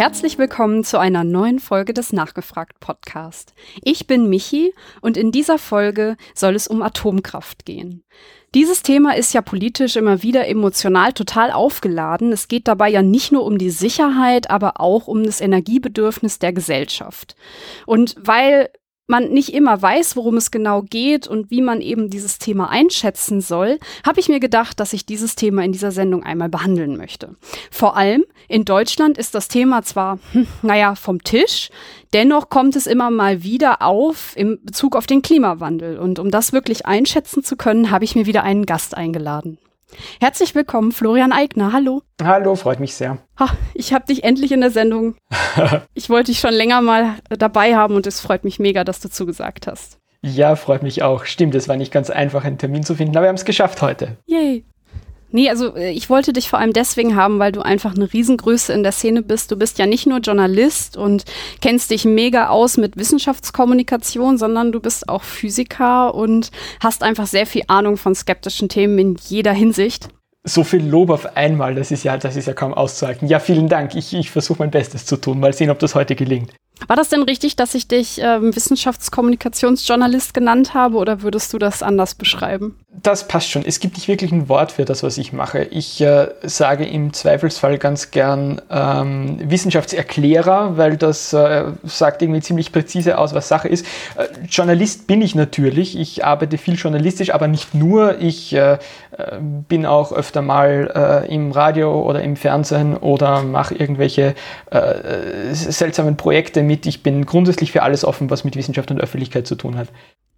herzlich willkommen zu einer neuen Folge des Nachgefragt Podcast. Ich bin Michi und in dieser Folge soll es um Atomkraft gehen. Dieses Thema ist ja politisch immer wieder emotional total aufgeladen. Es geht dabei ja nicht nur um die Sicherheit, aber auch um das Energiebedürfnis der Gesellschaft. Und weil man nicht immer weiß, worum es genau geht und wie man eben dieses Thema einschätzen soll, habe ich mir gedacht, dass ich dieses Thema in dieser Sendung einmal behandeln möchte. Vor allem in Deutschland ist das Thema zwar, hm, naja, vom Tisch, dennoch kommt es immer mal wieder auf im Bezug auf den Klimawandel. Und um das wirklich einschätzen zu können, habe ich mir wieder einen Gast eingeladen. Herzlich willkommen, Florian Eigner. Hallo. Hallo, freut mich sehr. Ha, ich habe dich endlich in der Sendung. ich wollte dich schon länger mal dabei haben und es freut mich mega, dass du zugesagt hast. Ja, freut mich auch. Stimmt, es war nicht ganz einfach, einen Termin zu finden, aber wir haben es geschafft heute. Yay. Nee, also äh, ich wollte dich vor allem deswegen haben, weil du einfach eine Riesengröße in der Szene bist. Du bist ja nicht nur Journalist und kennst dich mega aus mit Wissenschaftskommunikation, sondern du bist auch Physiker und hast einfach sehr viel Ahnung von skeptischen Themen in jeder Hinsicht. So viel Lob auf einmal, das ist ja, das ist ja kaum auszuhalten. Ja, vielen Dank. Ich, ich versuche mein Bestes zu tun. Mal sehen, ob das heute gelingt. War das denn richtig, dass ich dich ähm, Wissenschaftskommunikationsjournalist genannt habe oder würdest du das anders beschreiben? Das passt schon. Es gibt nicht wirklich ein Wort für das, was ich mache. Ich äh, sage im Zweifelsfall ganz gern ähm, Wissenschaftserklärer, weil das äh, sagt irgendwie ziemlich präzise aus, was Sache ist. Äh, Journalist bin ich natürlich. Ich arbeite viel journalistisch, aber nicht nur. Ich äh, äh, bin auch öfter mal äh, im Radio oder im Fernsehen oder mache irgendwelche seltsamen Projekte mit. Ich bin grundsätzlich für alles offen, was mit Wissenschaft und Öffentlichkeit zu tun hat.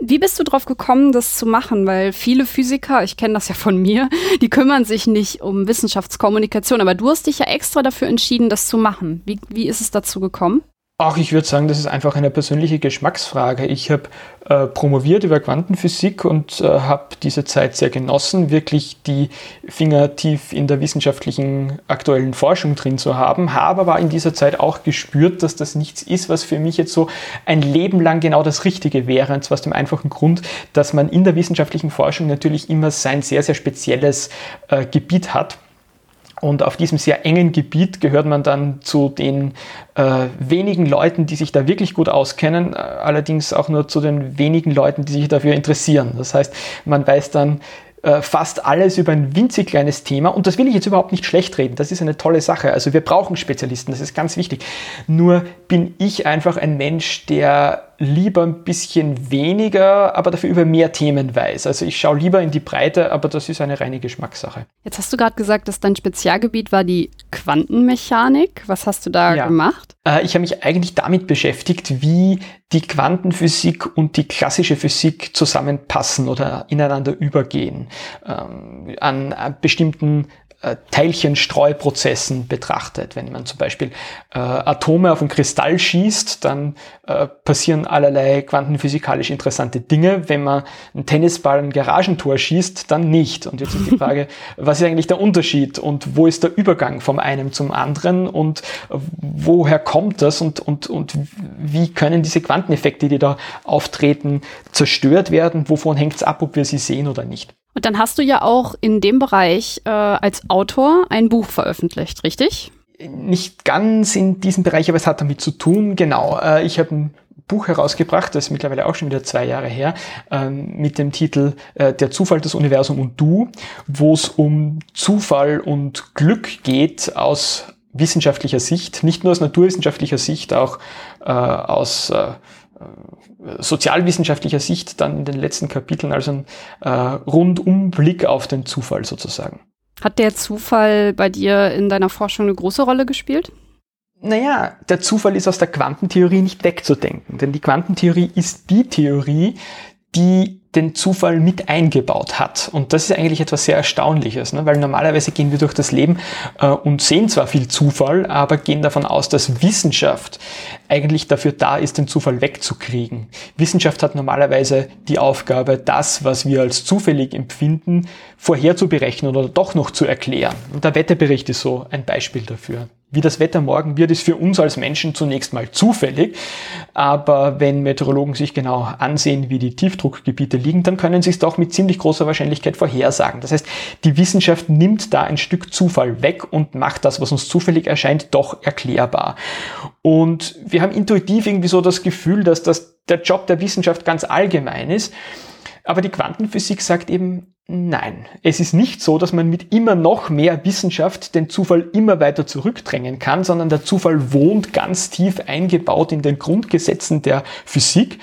Wie bist du drauf gekommen, das zu machen? Weil viele Physiker, ich kenne das ja von mir, die kümmern sich nicht um Wissenschaftskommunikation, aber du hast dich ja extra dafür entschieden, das zu machen. Wie, wie ist es dazu gekommen? Ach, ich würde sagen, das ist einfach eine persönliche Geschmacksfrage. Ich habe äh, promoviert über Quantenphysik und äh, habe diese Zeit sehr genossen, wirklich die Finger tief in der wissenschaftlichen aktuellen Forschung drin zu haben, habe aber in dieser Zeit auch gespürt, dass das nichts ist, was für mich jetzt so ein Leben lang genau das Richtige wäre. Und zwar aus dem einfachen Grund, dass man in der wissenschaftlichen Forschung natürlich immer sein sehr, sehr spezielles äh, Gebiet hat. Und auf diesem sehr engen Gebiet gehört man dann zu den äh, wenigen Leuten, die sich da wirklich gut auskennen, äh, allerdings auch nur zu den wenigen Leuten, die sich dafür interessieren. Das heißt, man weiß dann äh, fast alles über ein winzig kleines Thema. Und das will ich jetzt überhaupt nicht schlecht reden. Das ist eine tolle Sache. Also wir brauchen Spezialisten, das ist ganz wichtig. Nur bin ich einfach ein Mensch, der lieber ein bisschen weniger, aber dafür über mehr Themen weiß. Also ich schaue lieber in die Breite, aber das ist eine reine Geschmackssache. Jetzt hast du gerade gesagt, dass dein Spezialgebiet war die Quantenmechanik. Was hast du da ja. gemacht? Äh, ich habe mich eigentlich damit beschäftigt, wie die Quantenphysik und die klassische Physik zusammenpassen oder ineinander übergehen. Ähm, an bestimmten äh, Teilchenstreuprozessen betrachtet. Wenn man zum Beispiel äh, Atome auf einen Kristall schießt, dann äh, passieren allerlei quantenphysikalisch interessante Dinge. Wenn man einen Tennisball ein Garagentor schießt, dann nicht. Und jetzt ist die Frage, was ist eigentlich der Unterschied und wo ist der Übergang vom einen zum anderen und woher kommt das und, und, und wie können diese Quanteneffekte, die da auftreten, zerstört werden? Wovon hängt es ab, ob wir sie sehen oder nicht? Und dann hast du ja auch in dem Bereich äh, als Autor ein Buch veröffentlicht, richtig? Nicht ganz in diesem Bereich, aber es hat damit zu tun, genau. Äh, ich habe ein Buch herausgebracht, das ist mittlerweile auch schon wieder zwei Jahre her, ähm, mit dem Titel äh, Der Zufall, das Universum und du, wo es um Zufall und Glück geht aus wissenschaftlicher Sicht, nicht nur aus naturwissenschaftlicher Sicht, auch äh, aus äh, sozialwissenschaftlicher Sicht dann in den letzten Kapiteln, also ein äh, Rundumblick auf den Zufall sozusagen. Hat der Zufall bei dir in deiner Forschung eine große Rolle gespielt? Naja, der Zufall ist aus der Quantentheorie nicht wegzudenken, denn die Quantentheorie ist die Theorie, die den Zufall mit eingebaut hat. Und das ist eigentlich etwas sehr Erstaunliches, ne? weil normalerweise gehen wir durch das Leben äh, und sehen zwar viel Zufall, aber gehen davon aus, dass Wissenschaft eigentlich dafür da ist, den Zufall wegzukriegen. Wissenschaft hat normalerweise die Aufgabe, das, was wir als zufällig empfinden, vorherzuberechnen oder doch noch zu erklären. Und der Wetterbericht ist so ein Beispiel dafür. Wie das Wetter morgen wird, ist für uns als Menschen zunächst mal zufällig. Aber wenn Meteorologen sich genau ansehen, wie die Tiefdruckgebiete liegen, dann können sie es doch mit ziemlich großer Wahrscheinlichkeit vorhersagen. Das heißt, die Wissenschaft nimmt da ein Stück Zufall weg und macht das, was uns zufällig erscheint, doch erklärbar. Und wir haben intuitiv irgendwie so das Gefühl, dass das der Job der Wissenschaft ganz allgemein ist. Aber die Quantenphysik sagt eben, Nein, es ist nicht so, dass man mit immer noch mehr Wissenschaft den Zufall immer weiter zurückdrängen kann, sondern der Zufall wohnt ganz tief eingebaut in den Grundgesetzen der Physik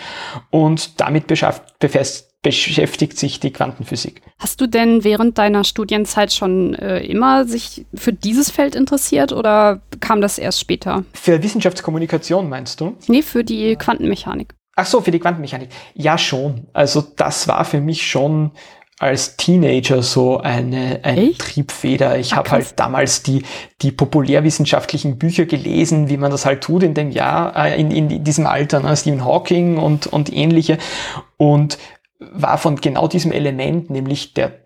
und damit beschäftigt sich die Quantenphysik. Hast du denn während deiner Studienzeit schon äh, immer sich für dieses Feld interessiert oder kam das erst später? Für Wissenschaftskommunikation meinst du? Nee, für die Quantenmechanik. Ach so, für die Quantenmechanik. Ja, schon. Also das war für mich schon als Teenager so eine, eine Triebfeder. Ich habe halt damals die, die populärwissenschaftlichen Bücher gelesen, wie man das halt tut in dem Jahr, äh, in, in diesem Alter, ne? Stephen Hawking und, und ähnliche. Und war von genau diesem Element, nämlich der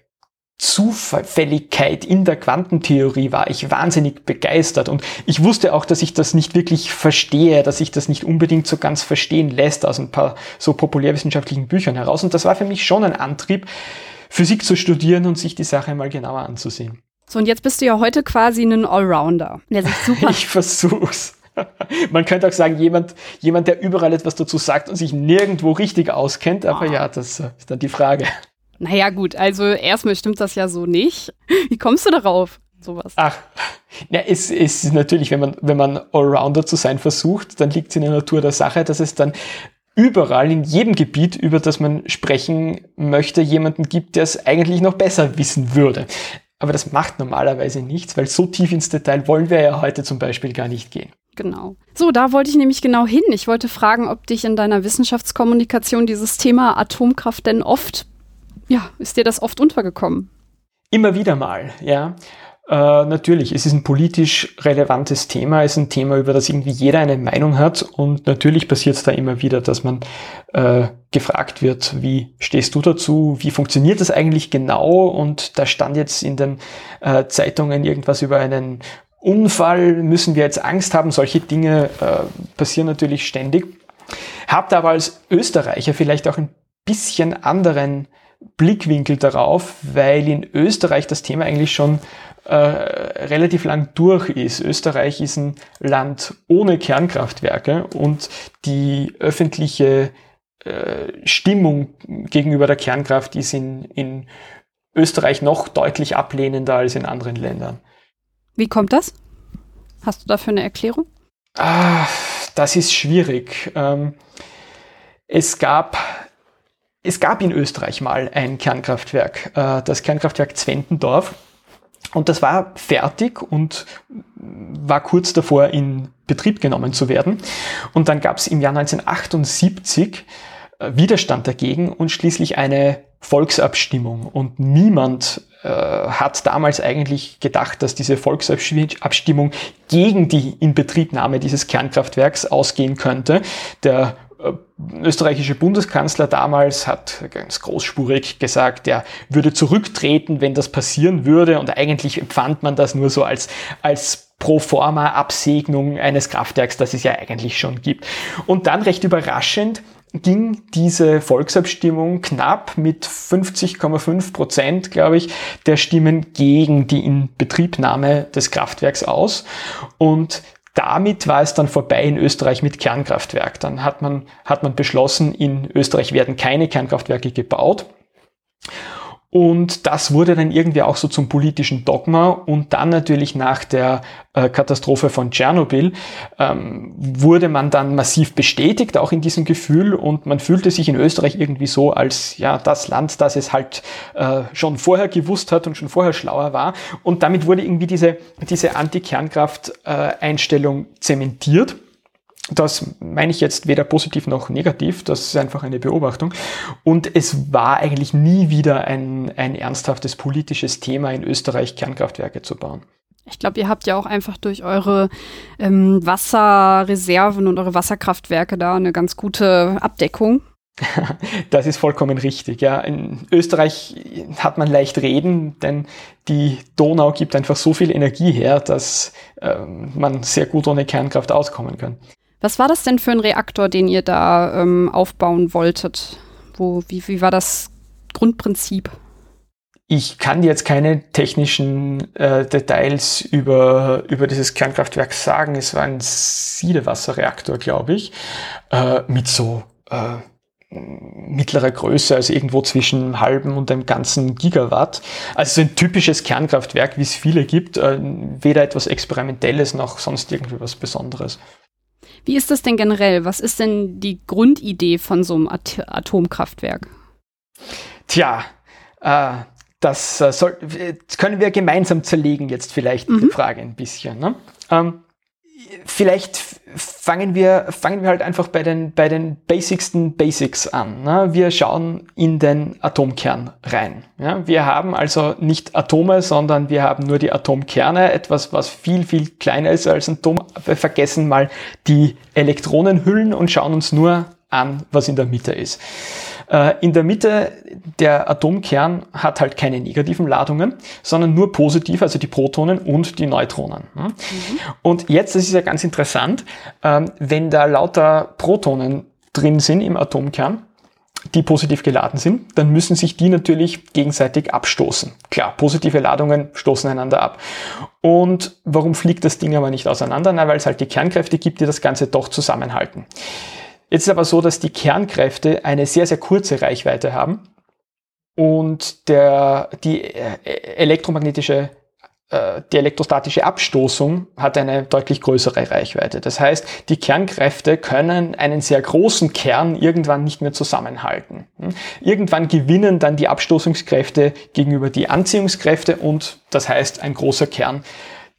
Zufälligkeit in der Quantentheorie war ich wahnsinnig begeistert und ich wusste auch, dass ich das nicht wirklich verstehe, dass sich das nicht unbedingt so ganz verstehen lässt aus ein paar so populärwissenschaftlichen Büchern heraus und das war für mich schon ein Antrieb, Physik zu studieren und sich die Sache mal genauer anzusehen. So, und jetzt bist du ja heute quasi ein Allrounder, der sich super. ich versuch's. Man könnte auch sagen, jemand, jemand, der überall etwas dazu sagt und sich nirgendwo richtig auskennt, aber oh. ja, das ist dann die Frage. Naja, gut, also erstmal stimmt das ja so nicht. Wie kommst du darauf? Sowas. Ach, ja, es, es ist natürlich, wenn man, wenn man Allrounder zu sein versucht, dann liegt es in der Natur der Sache, dass es dann überall in jedem Gebiet, über das man sprechen möchte, jemanden gibt, der es eigentlich noch besser wissen würde. Aber das macht normalerweise nichts, weil so tief ins Detail wollen wir ja heute zum Beispiel gar nicht gehen. Genau. So, da wollte ich nämlich genau hin. Ich wollte fragen, ob dich in deiner Wissenschaftskommunikation dieses Thema Atomkraft denn oft, ja, ist dir das oft untergekommen? Immer wieder mal, ja. Äh, natürlich, es ist ein politisch relevantes Thema, es ist ein Thema, über das irgendwie jeder eine Meinung hat und natürlich passiert es da immer wieder, dass man äh, gefragt wird, wie stehst du dazu, wie funktioniert das eigentlich genau und da stand jetzt in den äh, Zeitungen irgendwas über einen Unfall, müssen wir jetzt Angst haben, solche Dinge äh, passieren natürlich ständig. Habt aber als Österreicher vielleicht auch ein bisschen anderen Blickwinkel darauf, weil in Österreich das Thema eigentlich schon äh, relativ lang durch ist. Österreich ist ein Land ohne Kernkraftwerke und die öffentliche äh, Stimmung gegenüber der Kernkraft ist in, in Österreich noch deutlich ablehnender als in anderen Ländern. Wie kommt das? Hast du dafür eine Erklärung? Ah, das ist schwierig. Ähm, es gab es gab in Österreich mal ein Kernkraftwerk, äh, das Kernkraftwerk Zwentendorf. Und das war fertig und war kurz davor in Betrieb genommen zu werden. Und dann gab es im Jahr 1978 äh, Widerstand dagegen und schließlich eine Volksabstimmung. Und niemand äh, hat damals eigentlich gedacht, dass diese Volksabstimmung gegen die Inbetriebnahme dieses Kernkraftwerks ausgehen könnte. Der österreichische Bundeskanzler damals hat ganz großspurig gesagt, er würde zurücktreten, wenn das passieren würde. Und eigentlich empfand man das nur so als, als pro forma Absegnung eines Kraftwerks, das es ja eigentlich schon gibt. Und dann recht überraschend ging diese Volksabstimmung knapp mit 50,5 Prozent, glaube ich, der Stimmen gegen die Inbetriebnahme des Kraftwerks aus. Und damit war es dann vorbei in Österreich mit Kernkraftwerk. Dann hat man, hat man beschlossen, in Österreich werden keine Kernkraftwerke gebaut. Und das wurde dann irgendwie auch so zum politischen Dogma. Und dann natürlich nach der äh, Katastrophe von Tschernobyl ähm, wurde man dann massiv bestätigt, auch in diesem Gefühl. Und man fühlte sich in Österreich irgendwie so als ja das Land, das es halt äh, schon vorher gewusst hat und schon vorher schlauer war. Und damit wurde irgendwie diese, diese Anti-Kernkraft-Einstellung äh, zementiert. Das meine ich jetzt weder positiv noch negativ, das ist einfach eine Beobachtung. Und es war eigentlich nie wieder ein, ein ernsthaftes politisches Thema in Österreich, Kernkraftwerke zu bauen. Ich glaube, ihr habt ja auch einfach durch eure ähm, Wasserreserven und eure Wasserkraftwerke da eine ganz gute Abdeckung. Das ist vollkommen richtig. Ja. In Österreich hat man leicht reden, denn die Donau gibt einfach so viel Energie her, dass äh, man sehr gut ohne Kernkraft auskommen kann. Was war das denn für ein Reaktor, den ihr da ähm, aufbauen wolltet? Wo, wie, wie war das Grundprinzip? Ich kann jetzt keine technischen äh, Details über, über dieses Kernkraftwerk sagen. Es war ein Siedewasserreaktor, glaube ich, äh, mit so äh, mittlerer Größe, also irgendwo zwischen einem halben und einem ganzen Gigawatt. Also ein typisches Kernkraftwerk, wie es viele gibt, äh, weder etwas Experimentelles noch sonst irgendwie was Besonderes. Wie ist das denn generell? Was ist denn die Grundidee von so einem At Atomkraftwerk? Tja, äh, das, äh, soll, das können wir gemeinsam zerlegen jetzt vielleicht mhm. die Frage ein bisschen. Ne? Ähm, vielleicht fangen wir, fangen wir halt einfach bei den, bei den basicsten Basics an. Ne? Wir schauen in den Atomkern rein. Ja? Wir haben also nicht Atome, sondern wir haben nur die Atomkerne, etwas, was viel, viel kleiner ist als ein Atom. Wir vergessen mal die Elektronenhüllen und schauen uns nur an, was in der Mitte ist. Äh, in der Mitte der Atomkern hat halt keine negativen Ladungen, sondern nur positiv, also die Protonen und die Neutronen. Mhm. Und jetzt, das ist ja ganz interessant, ähm, wenn da lauter Protonen drin sind im Atomkern, die positiv geladen sind, dann müssen sich die natürlich gegenseitig abstoßen. Klar, positive Ladungen stoßen einander ab. Und warum fliegt das Ding aber nicht auseinander? Na, weil es halt die Kernkräfte gibt, die das Ganze doch zusammenhalten. Jetzt ist aber so, dass die Kernkräfte eine sehr, sehr kurze Reichweite haben und der, die äh, elektromagnetische äh, die elektrostatische Abstoßung hat eine deutlich größere Reichweite. Das heißt, die Kernkräfte können einen sehr großen Kern irgendwann nicht mehr zusammenhalten. Hm? Irgendwann gewinnen dann die Abstoßungskräfte gegenüber die Anziehungskräfte und das heißt, ein großer Kern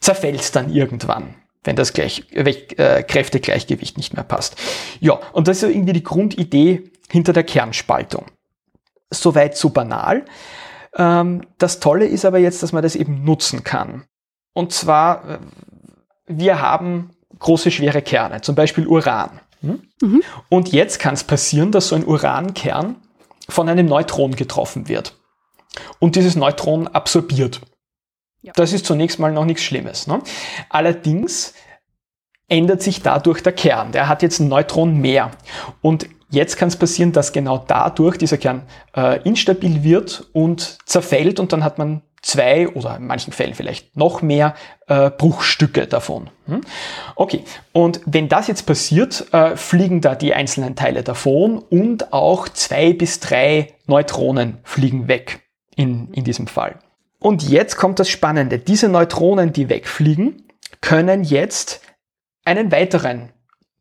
zerfällt dann irgendwann wenn das gleich, äh, Kräftegleichgewicht nicht mehr passt. Ja, und das ist irgendwie die Grundidee hinter der Kernspaltung. Soweit so banal. Ähm, das Tolle ist aber jetzt, dass man das eben nutzen kann. Und zwar, äh, wir haben große schwere Kerne, zum Beispiel Uran. Hm? Mhm. Und jetzt kann es passieren, dass so ein Urankern von einem Neutron getroffen wird. Und dieses Neutron absorbiert. Das ist zunächst mal noch nichts Schlimmes. Ne? Allerdings ändert sich dadurch der Kern. Der hat jetzt ein Neutron mehr. Und jetzt kann es passieren, dass genau dadurch dieser Kern äh, instabil wird und zerfällt und dann hat man zwei oder in manchen Fällen vielleicht noch mehr äh, Bruchstücke davon. Hm? Okay, und wenn das jetzt passiert, äh, fliegen da die einzelnen Teile davon und auch zwei bis drei Neutronen fliegen weg in, in diesem Fall. Und jetzt kommt das Spannende. Diese Neutronen, die wegfliegen, können jetzt einen weiteren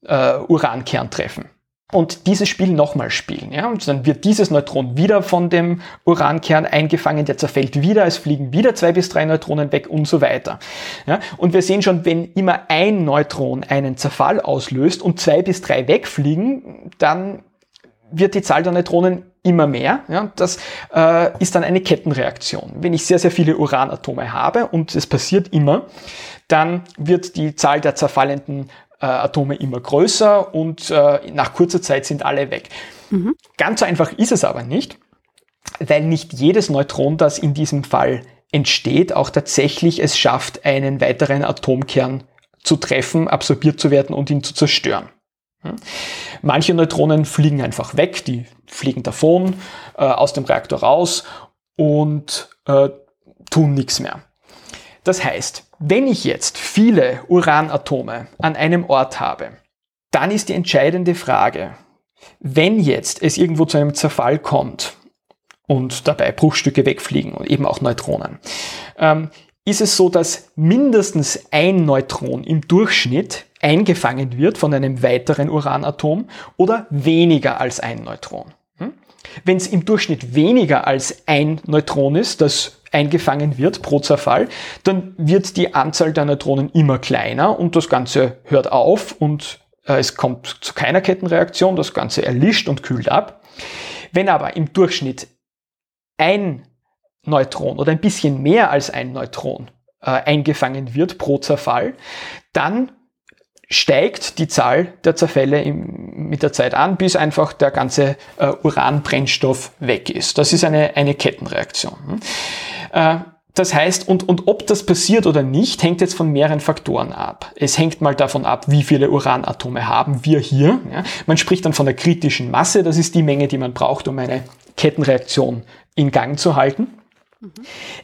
äh, Urankern treffen und dieses Spiel nochmal spielen. Ja? Und dann wird dieses Neutron wieder von dem Urankern eingefangen, der zerfällt wieder, es fliegen wieder zwei bis drei Neutronen weg und so weiter. Ja? Und wir sehen schon, wenn immer ein Neutron einen Zerfall auslöst und zwei bis drei wegfliegen, dann wird die Zahl der Neutronen immer mehr. Ja, das äh, ist dann eine Kettenreaktion. Wenn ich sehr, sehr viele Uranatome habe und es passiert immer, dann wird die Zahl der zerfallenden äh, Atome immer größer und äh, nach kurzer Zeit sind alle weg. Mhm. Ganz so einfach ist es aber nicht, weil nicht jedes Neutron, das in diesem Fall entsteht, auch tatsächlich es schafft, einen weiteren Atomkern zu treffen, absorbiert zu werden und ihn zu zerstören. Hm? Manche Neutronen fliegen einfach weg, die fliegen davon, äh, aus dem Reaktor raus und äh, tun nichts mehr. Das heißt, wenn ich jetzt viele Uranatome an einem Ort habe, dann ist die entscheidende Frage, wenn jetzt es irgendwo zu einem Zerfall kommt und dabei Bruchstücke wegfliegen und eben auch Neutronen, ähm, ist es so, dass mindestens ein Neutron im Durchschnitt eingefangen wird von einem weiteren Uranatom oder weniger als ein Neutron. Hm? Wenn es im Durchschnitt weniger als ein Neutron ist, das eingefangen wird pro Zerfall, dann wird die Anzahl der Neutronen immer kleiner und das Ganze hört auf und äh, es kommt zu keiner Kettenreaktion, das Ganze erlischt und kühlt ab. Wenn aber im Durchschnitt ein Neutron oder ein bisschen mehr als ein Neutron äh, eingefangen wird pro Zerfall, dann steigt die Zahl der Zerfälle im, mit der Zeit an, bis einfach der ganze äh, Uranbrennstoff weg ist. Das ist eine, eine Kettenreaktion. Äh, das heißt, und, und ob das passiert oder nicht, hängt jetzt von mehreren Faktoren ab. Es hängt mal davon ab, wie viele Uranatome haben wir hier. Ja. Man spricht dann von der kritischen Masse, das ist die Menge, die man braucht, um eine Kettenreaktion in Gang zu halten.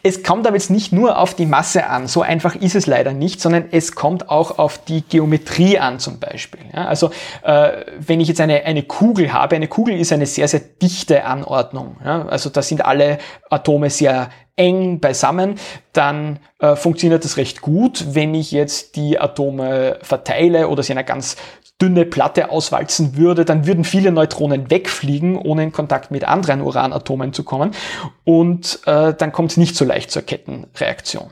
Es kommt aber jetzt nicht nur auf die Masse an, so einfach ist es leider nicht, sondern es kommt auch auf die Geometrie an zum Beispiel. Ja, also äh, wenn ich jetzt eine, eine Kugel habe, eine Kugel ist eine sehr, sehr dichte Anordnung. Ja, also da sind alle Atome sehr eng beisammen, dann äh, funktioniert das recht gut. Wenn ich jetzt die Atome verteile oder sie in einer ganz dünne Platte auswalzen würde, dann würden viele Neutronen wegfliegen, ohne in Kontakt mit anderen Uranatomen zu kommen. Und äh, dann kommt es nicht so leicht zur Kettenreaktion.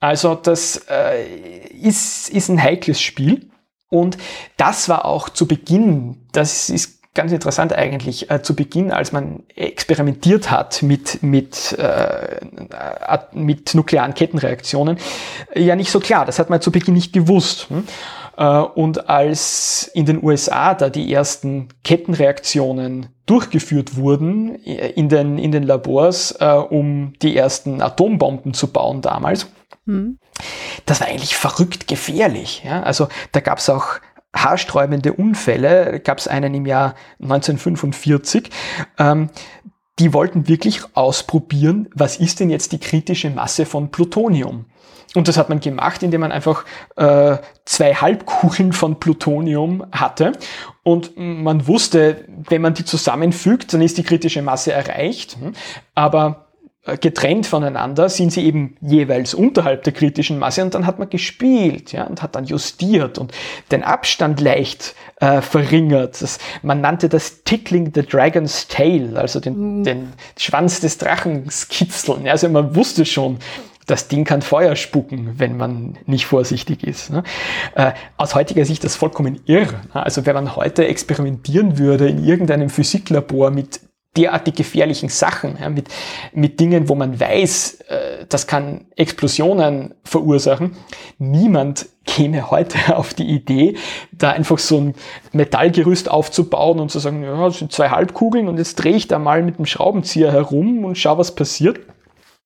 Also das äh, ist, ist ein heikles Spiel. Und das war auch zu Beginn, das ist ganz interessant eigentlich, äh, zu Beginn, als man experimentiert hat mit, mit, äh, mit nuklearen Kettenreaktionen, ja nicht so klar. Das hat man zu Beginn nicht gewusst. Hm? Äh, und als in den USA da die ersten Kettenreaktionen durchgeführt wurden äh, in den, in den Labors, äh, um die ersten Atombomben zu bauen damals, mhm. das war eigentlich verrückt gefährlich. Ja? Also da gab es auch haarsträubende Unfälle, gab es einen im Jahr 1945. Ähm, die wollten wirklich ausprobieren, was ist denn jetzt die kritische Masse von Plutonium? Und das hat man gemacht, indem man einfach äh, zwei Halbkugeln von Plutonium hatte. Und man wusste, wenn man die zusammenfügt, dann ist die kritische Masse erreicht. Aber äh, getrennt voneinander sind sie eben jeweils unterhalb der kritischen Masse und dann hat man gespielt ja, und hat dann justiert und den Abstand leicht äh, verringert. Das, man nannte das Tickling the Dragon's Tail, also den, mhm. den Schwanz des Drachens kitzeln. Also man wusste schon, das Ding kann Feuer spucken, wenn man nicht vorsichtig ist. Ne? Äh, aus heutiger Sicht ist das vollkommen irre. Ne? Also wenn man heute experimentieren würde in irgendeinem Physiklabor mit derartig gefährlichen Sachen, ja, mit, mit Dingen, wo man weiß, äh, das kann Explosionen verursachen. Niemand käme heute auf die Idee, da einfach so ein Metallgerüst aufzubauen und zu sagen, ja, das sind zwei Halbkugeln und jetzt drehe ich da mal mit dem Schraubenzieher herum und schau, was passiert.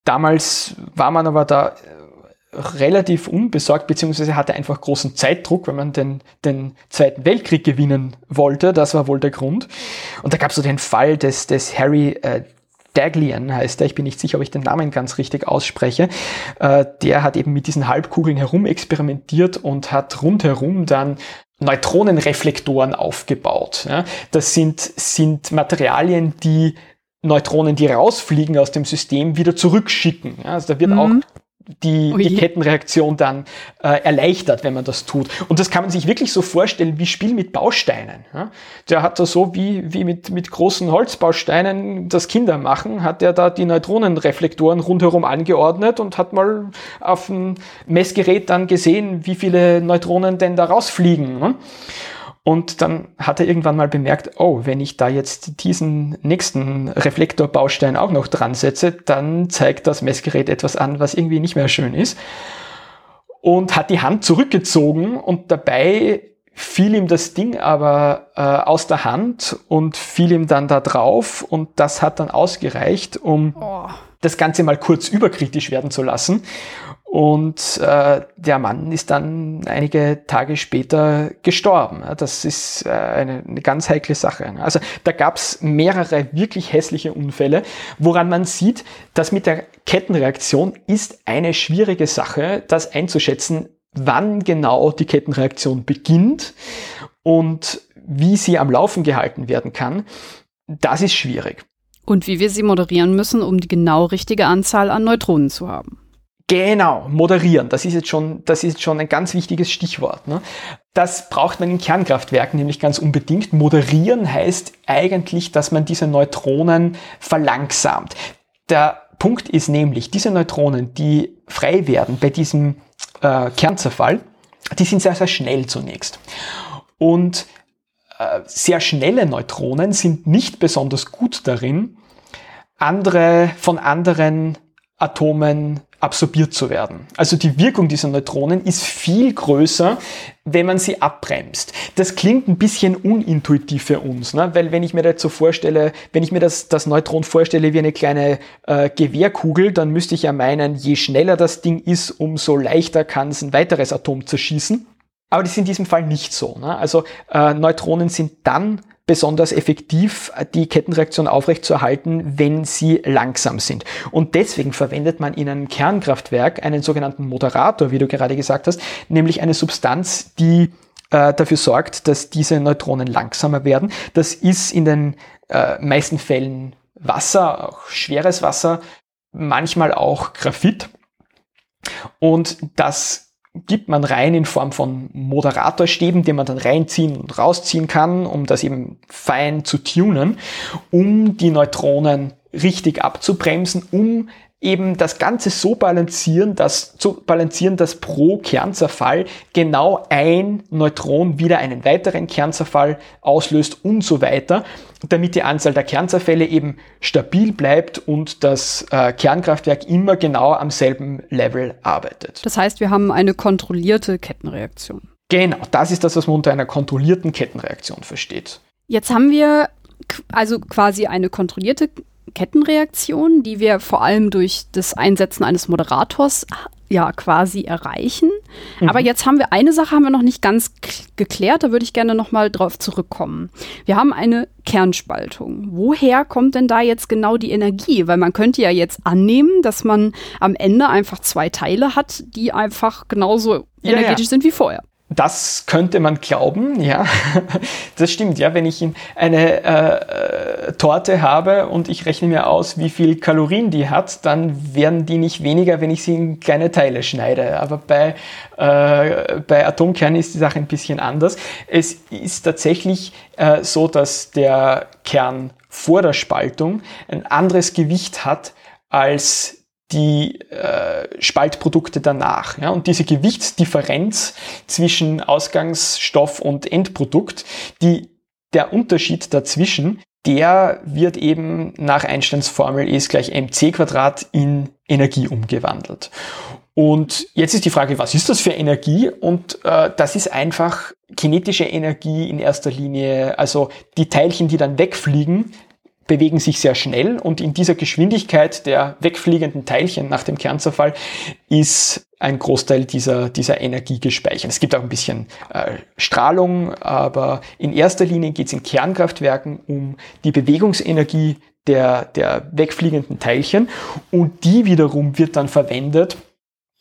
Damals war man aber da äh, relativ unbesorgt, beziehungsweise hatte einfach großen Zeitdruck, wenn man den, den Zweiten Weltkrieg gewinnen wollte. Das war wohl der Grund. Und da gab es so den Fall des, des Harry äh, Daglian heißt er, ich bin nicht sicher, ob ich den Namen ganz richtig ausspreche, äh, der hat eben mit diesen Halbkugeln herumexperimentiert und hat rundherum dann Neutronenreflektoren aufgebaut. Ja, das sind, sind Materialien, die Neutronen, die rausfliegen aus dem System, wieder zurückschicken. Ja, also da wird mhm. auch die, die Kettenreaktion dann äh, erleichtert, wenn man das tut. Und das kann man sich wirklich so vorstellen wie Spiel mit Bausteinen. Ja? Der hat da so wie, wie mit, mit großen Holzbausteinen das Kinder machen, hat er da die Neutronenreflektoren rundherum angeordnet und hat mal auf dem Messgerät dann gesehen, wie viele Neutronen denn da rausfliegen. Ne? Und dann hat er irgendwann mal bemerkt, oh, wenn ich da jetzt diesen nächsten Reflektorbaustein auch noch dran setze, dann zeigt das Messgerät etwas an, was irgendwie nicht mehr schön ist. Und hat die Hand zurückgezogen und dabei fiel ihm das Ding aber äh, aus der Hand und fiel ihm dann da drauf und das hat dann ausgereicht, um oh. das Ganze mal kurz überkritisch werden zu lassen. Und äh, der Mann ist dann einige Tage später gestorben. Das ist äh, eine, eine ganz heikle Sache. Also da gab es mehrere wirklich hässliche Unfälle, woran man sieht, dass mit der Kettenreaktion ist eine schwierige Sache, das einzuschätzen, wann genau die Kettenreaktion beginnt und wie sie am Laufen gehalten werden kann. Das ist schwierig. Und wie wir sie moderieren müssen, um die genau richtige Anzahl an Neutronen zu haben. Genau, moderieren. Das ist jetzt schon, das ist schon ein ganz wichtiges Stichwort. Ne? Das braucht man in Kernkraftwerken nämlich ganz unbedingt. Moderieren heißt eigentlich, dass man diese Neutronen verlangsamt. Der Punkt ist nämlich, diese Neutronen, die frei werden bei diesem äh, Kernzerfall, die sind sehr, sehr schnell zunächst. Und äh, sehr schnelle Neutronen sind nicht besonders gut darin, andere von anderen Atomen absorbiert zu werden. Also die Wirkung dieser Neutronen ist viel größer, wenn man sie abbremst. Das klingt ein bisschen unintuitiv für uns, ne? weil wenn ich mir das so vorstelle, wenn ich mir das, das Neutron vorstelle wie eine kleine äh, Gewehrkugel, dann müsste ich ja meinen, je schneller das Ding ist, umso leichter kann es ein weiteres Atom zerschießen. Aber das ist in diesem Fall nicht so. Ne? Also äh, Neutronen sind dann besonders effektiv, die Kettenreaktion aufrechtzuerhalten, wenn sie langsam sind. Und deswegen verwendet man in einem Kernkraftwerk einen sogenannten Moderator, wie du gerade gesagt hast, nämlich eine Substanz, die äh, dafür sorgt, dass diese Neutronen langsamer werden. Das ist in den äh, meisten Fällen Wasser, auch schweres Wasser, manchmal auch Graphit. Und das gibt man rein in Form von Moderatorstäben, den man dann reinziehen und rausziehen kann, um das eben fein zu tunen, um die Neutronen richtig abzubremsen, um eben das Ganze so balancieren, dass, zu balancieren, dass pro Kernzerfall genau ein Neutron wieder einen weiteren Kernzerfall auslöst und so weiter, damit die Anzahl der Kernzerfälle eben stabil bleibt und das äh, Kernkraftwerk immer genau am selben Level arbeitet. Das heißt, wir haben eine kontrollierte Kettenreaktion. Genau, das ist das, was man unter einer kontrollierten Kettenreaktion versteht. Jetzt haben wir also quasi eine kontrollierte Kettenreaktion, die wir vor allem durch das Einsetzen eines Moderators ja quasi erreichen. Mhm. Aber jetzt haben wir eine Sache haben wir noch nicht ganz geklärt, da würde ich gerne noch mal drauf zurückkommen. Wir haben eine Kernspaltung. Woher kommt denn da jetzt genau die Energie? Weil man könnte ja jetzt annehmen, dass man am Ende einfach zwei Teile hat, die einfach genauso ja, energetisch ja. sind wie vorher. Das könnte man glauben, ja. Das stimmt, ja. Wenn ich eine äh, Torte habe und ich rechne mir aus, wie viel Kalorien die hat, dann werden die nicht weniger, wenn ich sie in kleine Teile schneide. Aber bei, äh, bei Atomkernen ist die Sache ein bisschen anders. Es ist tatsächlich äh, so, dass der Kern vor der Spaltung ein anderes Gewicht hat als die äh, Spaltprodukte danach. Ja? Und diese Gewichtsdifferenz zwischen Ausgangsstoff und Endprodukt, die, der Unterschied dazwischen, der wird eben nach Einsteins Formel E ist gleich mc Quadrat in Energie umgewandelt. Und jetzt ist die Frage, was ist das für Energie? Und äh, das ist einfach kinetische Energie in erster Linie. Also die Teilchen, die dann wegfliegen, bewegen sich sehr schnell und in dieser Geschwindigkeit der wegfliegenden Teilchen nach dem Kernzerfall ist ein Großteil dieser, dieser Energie gespeichert. Es gibt auch ein bisschen äh, Strahlung, aber in erster Linie geht es in Kernkraftwerken um die Bewegungsenergie der, der wegfliegenden Teilchen und die wiederum wird dann verwendet,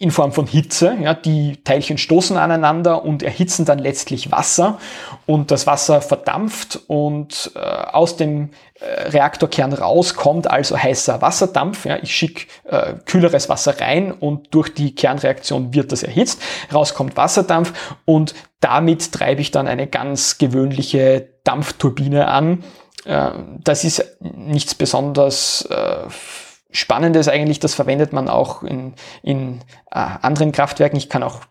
in Form von Hitze. Ja, die Teilchen stoßen aneinander und erhitzen dann letztlich Wasser und das Wasser verdampft und äh, aus dem äh, Reaktorkern rauskommt also heißer Wasserdampf. Ja, ich schicke äh, kühleres Wasser rein und durch die Kernreaktion wird das erhitzt. Rauskommt Wasserdampf und damit treibe ich dann eine ganz gewöhnliche Dampfturbine an. Äh, das ist nichts besonders spannend ist eigentlich, das verwendet man auch in, in äh, anderen Kraftwerken. Ich kann auch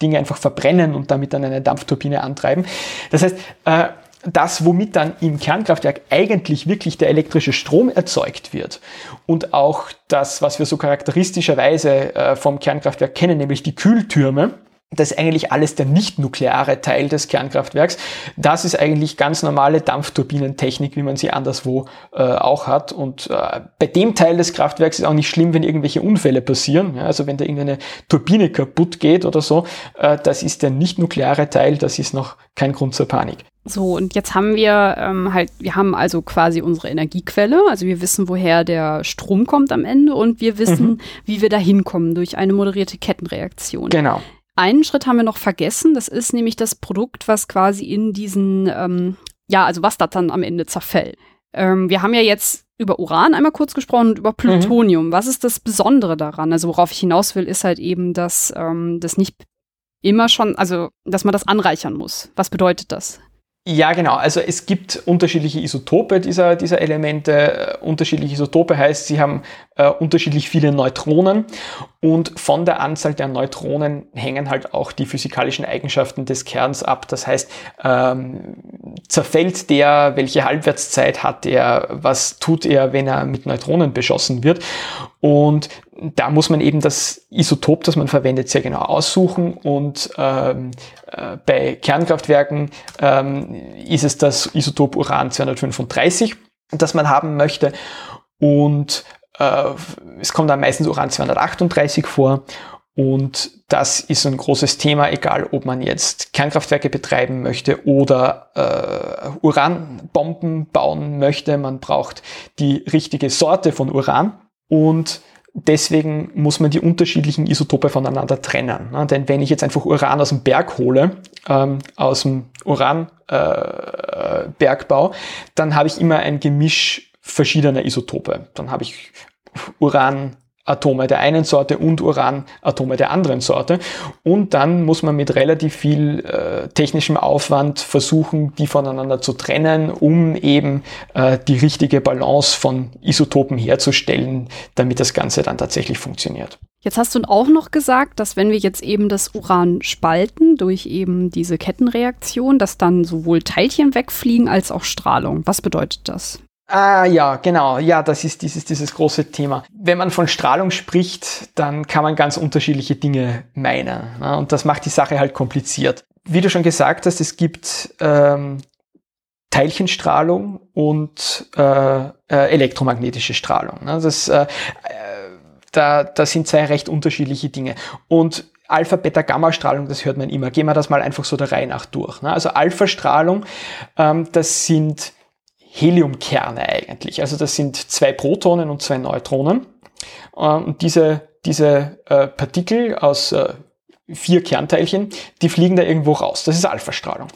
Dinge einfach verbrennen und damit dann eine Dampfturbine antreiben. Das heißt, äh, das, womit dann im Kernkraftwerk eigentlich wirklich der elektrische Strom erzeugt wird und auch das, was wir so charakteristischerweise äh, vom Kernkraftwerk kennen, nämlich die Kühltürme, das ist eigentlich alles der nicht-nukleare Teil des Kernkraftwerks. Das ist eigentlich ganz normale Dampfturbinentechnik, wie man sie anderswo äh, auch hat. Und äh, bei dem Teil des Kraftwerks ist auch nicht schlimm, wenn irgendwelche Unfälle passieren. Ja, also wenn da irgendeine Turbine kaputt geht oder so, äh, das ist der nicht-nukleare Teil, das ist noch kein Grund zur Panik. So, und jetzt haben wir ähm, halt, wir haben also quasi unsere Energiequelle, also wir wissen, woher der Strom kommt am Ende und wir wissen, mhm. wie wir da hinkommen durch eine moderierte Kettenreaktion. Genau. Einen Schritt haben wir noch vergessen, das ist nämlich das Produkt, was quasi in diesen, ähm, ja, also was das dann am Ende zerfällt. Ähm, wir haben ja jetzt über Uran einmal kurz gesprochen und über Plutonium. Mhm. Was ist das Besondere daran? Also worauf ich hinaus will, ist halt eben, dass ähm, das nicht immer schon, also dass man das anreichern muss. Was bedeutet das? Ja, genau. Also es gibt unterschiedliche Isotope dieser, dieser Elemente. Unterschiedliche Isotope heißt, sie haben äh, unterschiedlich viele Neutronen und von der Anzahl der Neutronen hängen halt auch die physikalischen Eigenschaften des Kerns ab. Das heißt, ähm, zerfällt der, welche Halbwertszeit hat er, was tut er, wenn er mit Neutronen beschossen wird. Und da muss man eben das Isotop, das man verwendet, sehr genau aussuchen. Und ähm, äh, bei Kernkraftwerken ähm, ist es das Isotop Uran 235, das man haben möchte. Und äh, es kommt dann meistens Uran 238 vor. Und das ist ein großes Thema, egal ob man jetzt Kernkraftwerke betreiben möchte oder äh, Uranbomben bauen möchte. Man braucht die richtige Sorte von Uran und deswegen muss man die unterschiedlichen Isotope voneinander trennen. Ne? Denn wenn ich jetzt einfach Uran aus dem Berg hole, ähm, aus dem Uranbergbau, äh, dann habe ich immer ein Gemisch verschiedener Isotope. Dann habe ich Uran der einen Sorte und Uranatome der anderen Sorte. Und dann muss man mit relativ viel äh, technischem Aufwand versuchen, die voneinander zu trennen, um eben äh, die richtige Balance von Isotopen herzustellen, damit das Ganze dann tatsächlich funktioniert. Jetzt hast du auch noch gesagt, dass wenn wir jetzt eben das Uran spalten durch eben diese Kettenreaktion, dass dann sowohl Teilchen wegfliegen als auch Strahlung. Was bedeutet das? Ah ja, genau. Ja, das ist dieses, dieses große Thema. Wenn man von Strahlung spricht, dann kann man ganz unterschiedliche Dinge meinen. Ne? Und das macht die Sache halt kompliziert. Wie du schon gesagt hast, es gibt ähm, Teilchenstrahlung und äh, äh, elektromagnetische Strahlung. Ne? Das, äh, äh, da, das sind zwei recht unterschiedliche Dinge. Und Alpha, Beta, Gamma-Strahlung, das hört man immer. Gehen wir das mal einfach so der Reihe nach durch. Ne? Also Alpha-Strahlung, ähm, das sind Heliumkerne eigentlich. Also das sind zwei Protonen und zwei Neutronen. Ähm, und diese, diese äh, Partikel aus äh, vier Kernteilchen, die fliegen da irgendwo raus. Das ist Alpha-Strahlung.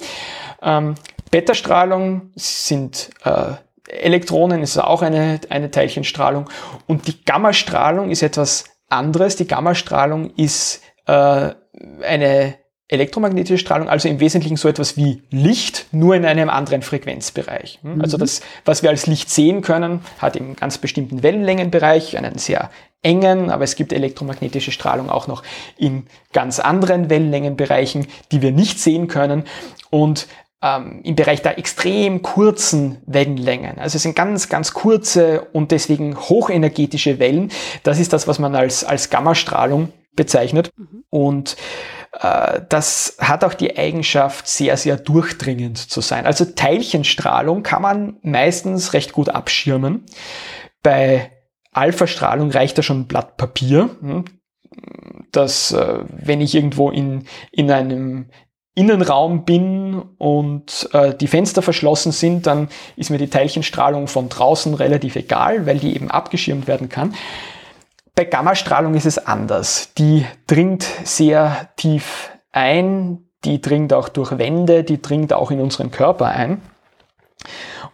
Ähm, Beta-Strahlung sind äh, Elektronen, ist auch eine, eine Teilchenstrahlung. Und die Gamma-Strahlung ist etwas anderes. Die Gamma-Strahlung ist eine elektromagnetische Strahlung, also im Wesentlichen so etwas wie Licht, nur in einem anderen Frequenzbereich. Also mhm. Also das, was wir als Licht sehen können, hat im ganz bestimmten Wellenlängenbereich einen sehr engen, aber es gibt elektromagnetische Strahlung auch noch in ganz anderen Wellenlängenbereichen, die wir nicht sehen können. Und ähm, im Bereich der extrem kurzen Wellenlängen, also es sind ganz, ganz kurze und deswegen hochenergetische Wellen, das ist das, was man als, als Gammastrahlung bezeichnet. Mhm. Und das hat auch die Eigenschaft, sehr, sehr durchdringend zu sein. Also Teilchenstrahlung kann man meistens recht gut abschirmen. Bei Alpha-Strahlung reicht da schon ein Blatt Papier. Hm? dass äh, wenn ich irgendwo in, in einem Innenraum bin und äh, die Fenster verschlossen sind, dann ist mir die Teilchenstrahlung von draußen relativ egal, weil die eben abgeschirmt werden kann. Bei Gammastrahlung ist es anders. Die dringt sehr tief ein, die dringt auch durch Wände, die dringt auch in unseren Körper ein.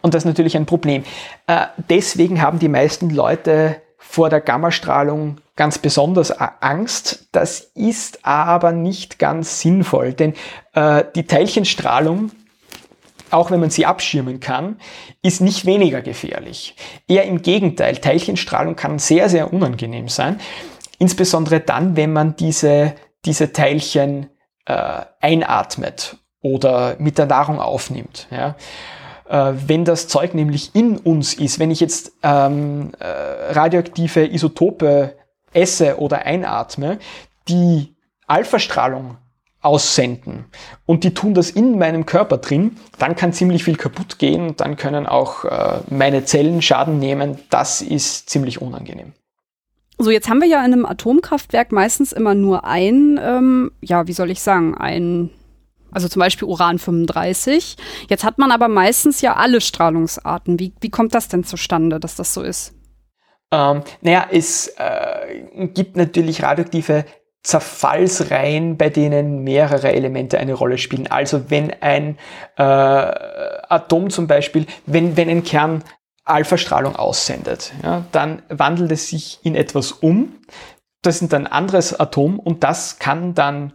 Und das ist natürlich ein Problem. Äh, deswegen haben die meisten Leute vor der Gammastrahlung ganz besonders Angst. Das ist aber nicht ganz sinnvoll, denn äh, die Teilchenstrahlung auch wenn man sie abschirmen kann, ist nicht weniger gefährlich. Eher im Gegenteil, Teilchenstrahlung kann sehr, sehr unangenehm sein. Insbesondere dann, wenn man diese, diese Teilchen äh, einatmet oder mit der Nahrung aufnimmt. Ja. Äh, wenn das Zeug nämlich in uns ist, wenn ich jetzt ähm, äh, radioaktive Isotope esse oder einatme, die Alpha-Strahlung aussenden. Und die tun das in meinem Körper drin, dann kann ziemlich viel kaputt gehen, dann können auch äh, meine Zellen Schaden nehmen. Das ist ziemlich unangenehm. So, jetzt haben wir ja in einem Atomkraftwerk meistens immer nur ein, ähm, ja, wie soll ich sagen, ein, also zum Beispiel Uran 35. Jetzt hat man aber meistens ja alle Strahlungsarten. Wie, wie kommt das denn zustande, dass das so ist? Ähm, naja, es äh, gibt natürlich radioaktive Zerfallsreihen, bei denen mehrere Elemente eine Rolle spielen. Also wenn ein äh, Atom zum Beispiel, wenn, wenn ein Kern Alpha-Strahlung aussendet, ja, dann wandelt es sich in etwas um. Das ist ein anderes Atom und das kann dann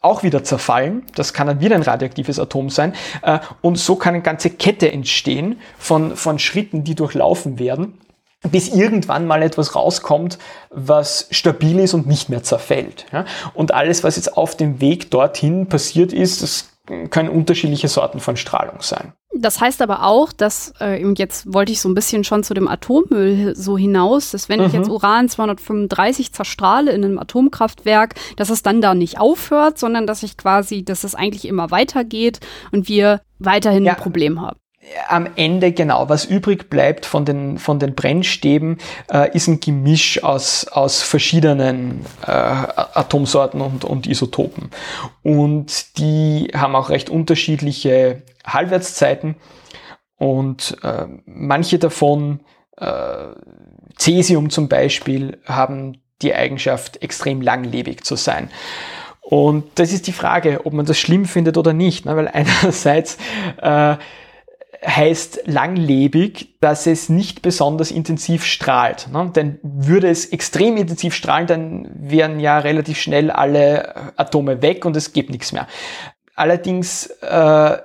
auch wieder zerfallen. Das kann dann wieder ein radioaktives Atom sein. Äh, und so kann eine ganze Kette entstehen von, von Schritten, die durchlaufen werden bis irgendwann mal etwas rauskommt, was stabil ist und nicht mehr zerfällt. Ja? Und alles, was jetzt auf dem Weg dorthin passiert ist, das können unterschiedliche Sorten von Strahlung sein. Das heißt aber auch, dass, äh, und jetzt wollte ich so ein bisschen schon zu dem Atommüll so hinaus, dass wenn mhm. ich jetzt. Uran 235 zerstrahle in einem Atomkraftwerk, dass es dann da nicht aufhört, sondern dass ich quasi, dass es eigentlich immer weitergeht und wir weiterhin ja. ein Problem haben am Ende genau, was übrig bleibt von den, von den Brennstäben, äh, ist ein Gemisch aus, aus verschiedenen äh, Atomsorten und, und Isotopen. Und die haben auch recht unterschiedliche Halbwertszeiten und äh, manche davon, äh, Cäsium zum Beispiel, haben die Eigenschaft, extrem langlebig zu sein. Und das ist die Frage, ob man das schlimm findet oder nicht, ne? weil einerseits äh, heißt langlebig, dass es nicht besonders intensiv strahlt. Ne? Denn würde es extrem intensiv strahlen, dann wären ja relativ schnell alle Atome weg und es gibt nichts mehr. Allerdings äh,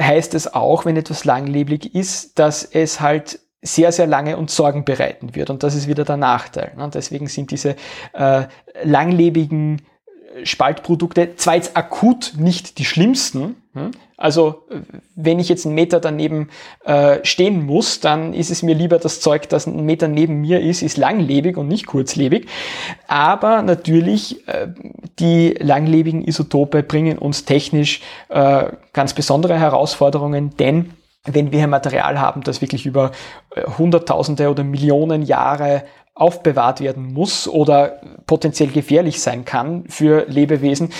heißt es auch, wenn etwas langlebig ist, dass es halt sehr, sehr lange und Sorgen bereiten wird. Und das ist wieder der Nachteil. Ne? Deswegen sind diese äh, langlebigen Spaltprodukte zwar jetzt akut nicht die schlimmsten, hm? Also wenn ich jetzt einen Meter daneben äh, stehen muss, dann ist es mir lieber das Zeug, das einen Meter neben mir ist, ist langlebig und nicht kurzlebig. Aber natürlich, äh, die langlebigen Isotope bringen uns technisch äh, ganz besondere Herausforderungen, denn wenn wir ein Material haben, das wirklich über äh, Hunderttausende oder Millionen Jahre aufbewahrt werden muss oder potenziell gefährlich sein kann für Lebewesen,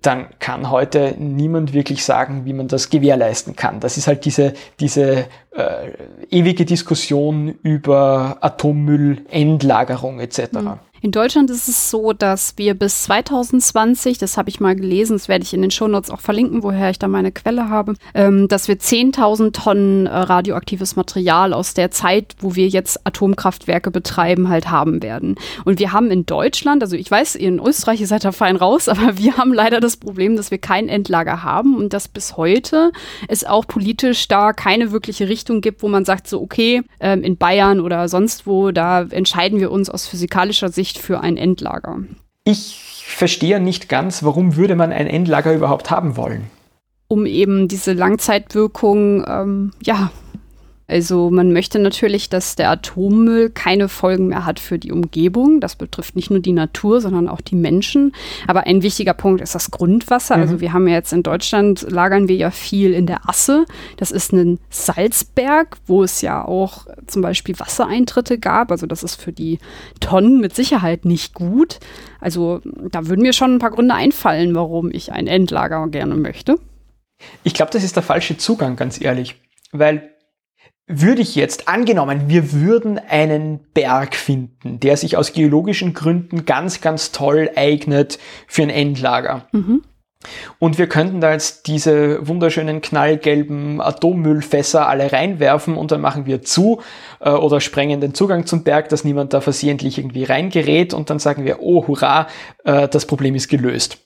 dann kann heute niemand wirklich sagen, wie man das gewährleisten kann. Das ist halt diese, diese äh, ewige Diskussion über Atommüll, Endlagerung etc. Mhm. In Deutschland ist es so, dass wir bis 2020, das habe ich mal gelesen, das werde ich in den Shownotes auch verlinken, woher ich da meine Quelle habe, ähm, dass wir 10.000 Tonnen äh, radioaktives Material aus der Zeit, wo wir jetzt Atomkraftwerke betreiben, halt haben werden. Und wir haben in Deutschland, also ich weiß, ihr in Österreich, ihr seid da fein raus, aber wir haben leider das Problem, dass wir kein Endlager haben und dass bis heute es auch politisch da keine wirkliche Richtung gibt, wo man sagt, so okay, ähm, in Bayern oder sonst wo, da entscheiden wir uns aus physikalischer Sicht nicht für ein Endlager. Ich verstehe nicht ganz, warum würde man ein Endlager überhaupt haben wollen? Um eben diese Langzeitwirkung ähm, ja, also man möchte natürlich, dass der Atommüll keine Folgen mehr hat für die Umgebung. Das betrifft nicht nur die Natur, sondern auch die Menschen. Aber ein wichtiger Punkt ist das Grundwasser. Also mhm. Also wir haben ja jetzt in Deutschland, lagern wir ja viel in der Asse. Das ist ein Salzberg, wo es ja auch zum Beispiel Wassereintritte gab. Also das ist für die Tonnen mit Sicherheit nicht gut. Also da würden mir schon ein paar Gründe einfallen, warum ich ein Endlager gerne möchte. Ich glaube, das ist der falsche Zugang, ganz ehrlich. Weil würde ich jetzt, angenommen, wir würden einen Berg finden, der sich aus geologischen Gründen ganz, ganz toll eignet für ein Endlager. Mhm. Und wir könnten da jetzt diese wunderschönen knallgelben Atommüllfässer alle reinwerfen und dann machen wir zu äh, oder sprengen den Zugang zum Berg, dass niemand da versehentlich irgendwie reingerät und dann sagen wir, oh hurra, äh, das Problem ist gelöst.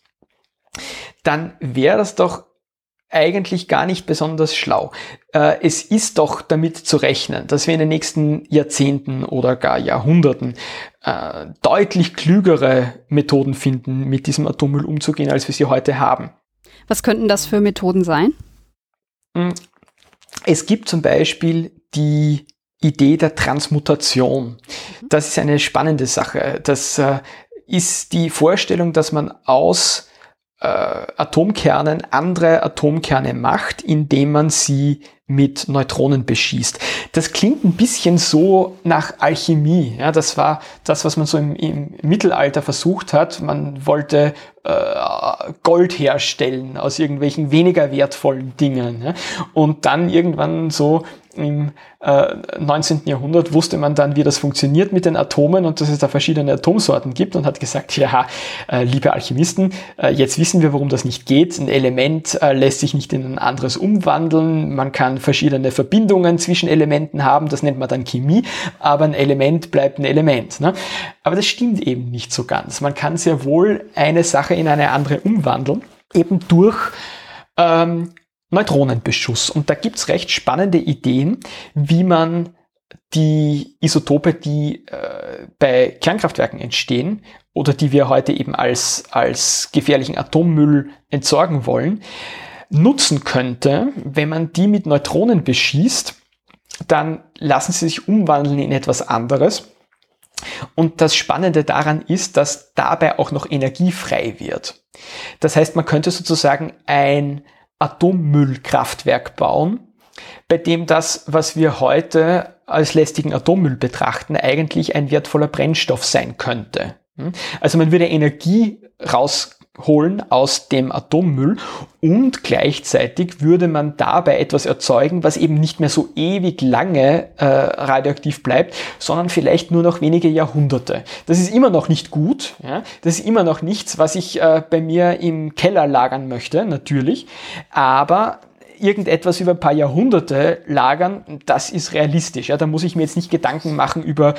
Dann wäre das doch eigentlich gar nicht besonders schlau. Äh, es ist doch damit zu rechnen, dass wir in den nächsten Jahrzehnten oder gar Jahrhunderten äh, deutlich klügere Methoden finden, mit diesem Atommüll umzugehen, als wir sie heute haben. Was könnten das für Methoden sein? Hm. Es gibt zum Beispiel die Idee der Transmutation. Das ist eine spannende Sache. Das äh, ist die Vorstellung, dass man aus Atomkernen andere Atomkerne macht, indem man sie mit Neutronen beschießt. Das klingt ein bisschen so nach Alchemie. Ja, das war das, was man so im, im Mittelalter versucht hat. Man wollte äh, Gold herstellen aus irgendwelchen weniger wertvollen Dingen. Ja? Und dann irgendwann so im äh, 19. Jahrhundert wusste man dann, wie das funktioniert mit den Atomen und dass es da verschiedene Atomsorten gibt und hat gesagt, ja, äh, liebe Alchemisten, äh, jetzt wissen wir, warum das nicht geht. Ein Element äh, lässt sich nicht in ein anderes umwandeln. Man kann verschiedene Verbindungen zwischen Elementen haben, das nennt man dann Chemie, aber ein Element bleibt ein Element. Ne? Aber das stimmt eben nicht so ganz. Man kann sehr wohl eine Sache in eine andere umwandeln, eben durch ähm, Neutronenbeschuss. Und da gibt's recht spannende Ideen, wie man die Isotope, die äh, bei Kernkraftwerken entstehen oder die wir heute eben als, als gefährlichen Atommüll entsorgen wollen, nutzen könnte, wenn man die mit Neutronen beschießt, dann lassen sie sich umwandeln in etwas anderes. Und das Spannende daran ist, dass dabei auch noch Energie frei wird. Das heißt, man könnte sozusagen ein Atommüllkraftwerk bauen, bei dem das, was wir heute als lästigen Atommüll betrachten, eigentlich ein wertvoller Brennstoff sein könnte. Also man würde Energie raus holen aus dem Atommüll und gleichzeitig würde man dabei etwas erzeugen, was eben nicht mehr so ewig lange äh, radioaktiv bleibt, sondern vielleicht nur noch wenige Jahrhunderte. Das ist immer noch nicht gut. Ja? Das ist immer noch nichts, was ich äh, bei mir im Keller lagern möchte, natürlich. Aber irgendetwas über ein paar Jahrhunderte lagern, das ist realistisch. Ja, da muss ich mir jetzt nicht Gedanken machen über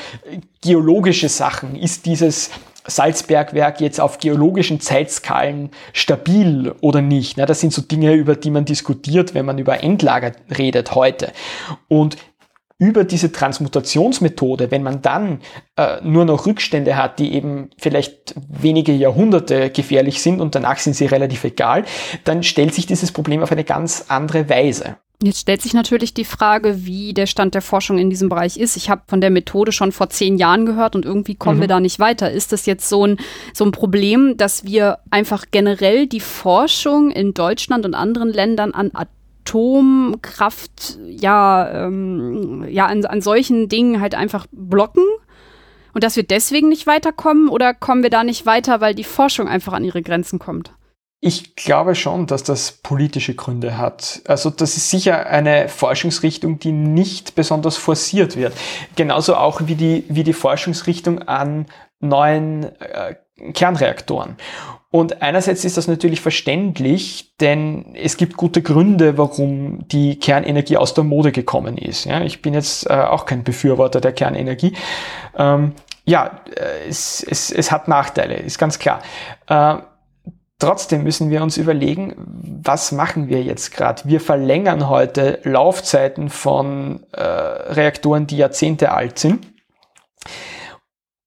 geologische Sachen. Ist dieses Salzbergwerk jetzt auf geologischen Zeitskalen stabil oder nicht? das sind so Dinge, über die man diskutiert, wenn man über Endlager redet heute. Und über diese Transmutationsmethode, wenn man dann äh, nur noch Rückstände hat, die eben vielleicht wenige Jahrhunderte gefährlich sind und danach sind sie relativ egal, dann stellt sich dieses Problem auf eine ganz andere Weise. Jetzt stellt sich natürlich die Frage, wie der Stand der Forschung in diesem Bereich ist. Ich habe von der Methode schon vor zehn Jahren gehört und irgendwie kommen mhm. wir da nicht weiter. Ist das jetzt so ein, so ein Problem, dass wir einfach generell die Forschung in Deutschland und anderen Ländern an Atomkraft, ja, ähm, ja, an, an solchen Dingen halt einfach blocken? Und dass wir deswegen nicht weiterkommen oder kommen wir da nicht weiter, weil die Forschung einfach an ihre Grenzen kommt? Ich glaube schon, dass das politische Gründe hat. Also das ist sicher eine Forschungsrichtung, die nicht besonders forciert wird. Genauso auch wie die, wie die Forschungsrichtung an neuen äh, Kernreaktoren. Und einerseits ist das natürlich verständlich, denn es gibt gute Gründe, warum die Kernenergie aus der Mode gekommen ist. Ja, ich bin jetzt äh, auch kein Befürworter der Kernenergie. Ähm, ja, äh, es, es, es hat Nachteile, ist ganz klar. Äh, Trotzdem müssen wir uns überlegen, was machen wir jetzt gerade? Wir verlängern heute Laufzeiten von äh, Reaktoren, die Jahrzehnte alt sind.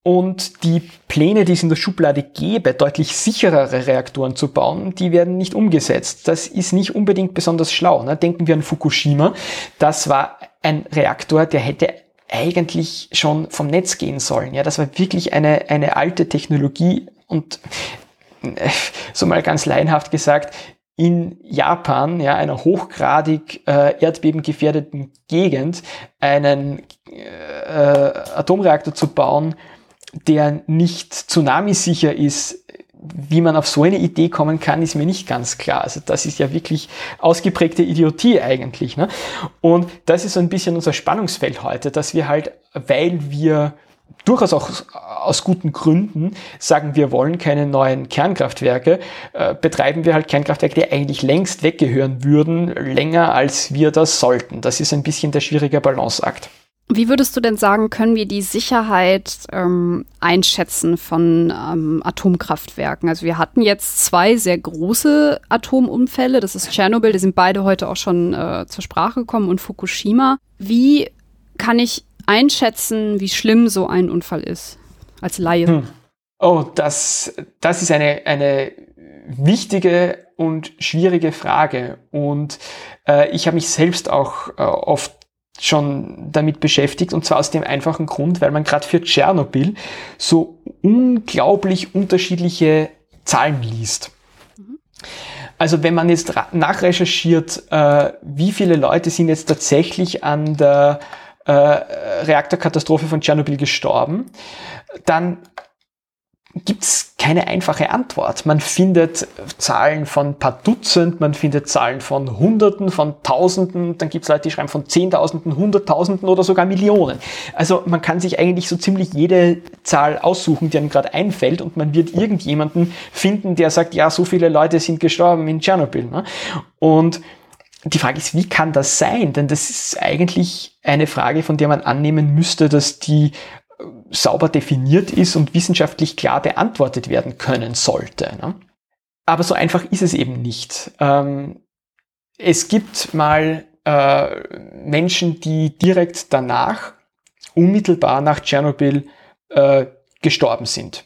Und die Pläne, die es in der Schublade gäbe, deutlich sicherere Reaktoren zu bauen, die werden nicht umgesetzt. Das ist nicht unbedingt besonders schlau. Ne? Denken wir an Fukushima. Das war ein Reaktor, der hätte eigentlich schon vom Netz gehen sollen. Ja, das war wirklich eine, eine alte Technologie und so mal ganz laienhaft gesagt, in Japan, ja, einer hochgradig äh, erdbebengefährdeten Gegend, einen äh, Atomreaktor zu bauen, der nicht tsunamisicher ist, wie man auf so eine Idee kommen kann, ist mir nicht ganz klar. Also das ist ja wirklich ausgeprägte Idiotie eigentlich. Ne? Und das ist so ein bisschen unser Spannungsfeld heute, dass wir halt, weil wir durchaus auch aus guten Gründen sagen, wir wollen keine neuen Kernkraftwerke, äh, betreiben wir halt Kernkraftwerke, die eigentlich längst weggehören würden, länger als wir das sollten. Das ist ein bisschen der schwierige Balanceakt. Wie würdest du denn sagen, können wir die Sicherheit ähm, einschätzen von ähm, Atomkraftwerken? Also wir hatten jetzt zwei sehr große Atomunfälle, das ist Tschernobyl, die sind beide heute auch schon äh, zur Sprache gekommen und Fukushima. Wie kann ich einschätzen, wie schlimm so ein Unfall ist, als Laie? Hm. Oh, das, das ist eine, eine wichtige und schwierige Frage. Und äh, ich habe mich selbst auch äh, oft schon damit beschäftigt und zwar aus dem einfachen Grund, weil man gerade für Tschernobyl so unglaublich unterschiedliche Zahlen liest. Mhm. Also wenn man jetzt nachrecherchiert, äh, wie viele Leute sind jetzt tatsächlich an der äh, Reaktorkatastrophe von Tschernobyl gestorben, dann gibt es keine einfache Antwort. Man findet Zahlen von ein paar Dutzend, man findet Zahlen von Hunderten, von Tausenden, dann gibt es Leute, die schreiben von Zehntausenden, Hunderttausenden oder sogar Millionen. Also man kann sich eigentlich so ziemlich jede Zahl aussuchen, die einem gerade einfällt und man wird irgendjemanden finden, der sagt, ja, so viele Leute sind gestorben in Tschernobyl. Ne? Und die Frage ist, wie kann das sein? Denn das ist eigentlich eine Frage, von der man annehmen müsste, dass die äh, sauber definiert ist und wissenschaftlich klar beantwortet werden können sollte. Ne? Aber so einfach ist es eben nicht. Ähm, es gibt mal äh, Menschen, die direkt danach, unmittelbar nach Tschernobyl, äh, gestorben sind,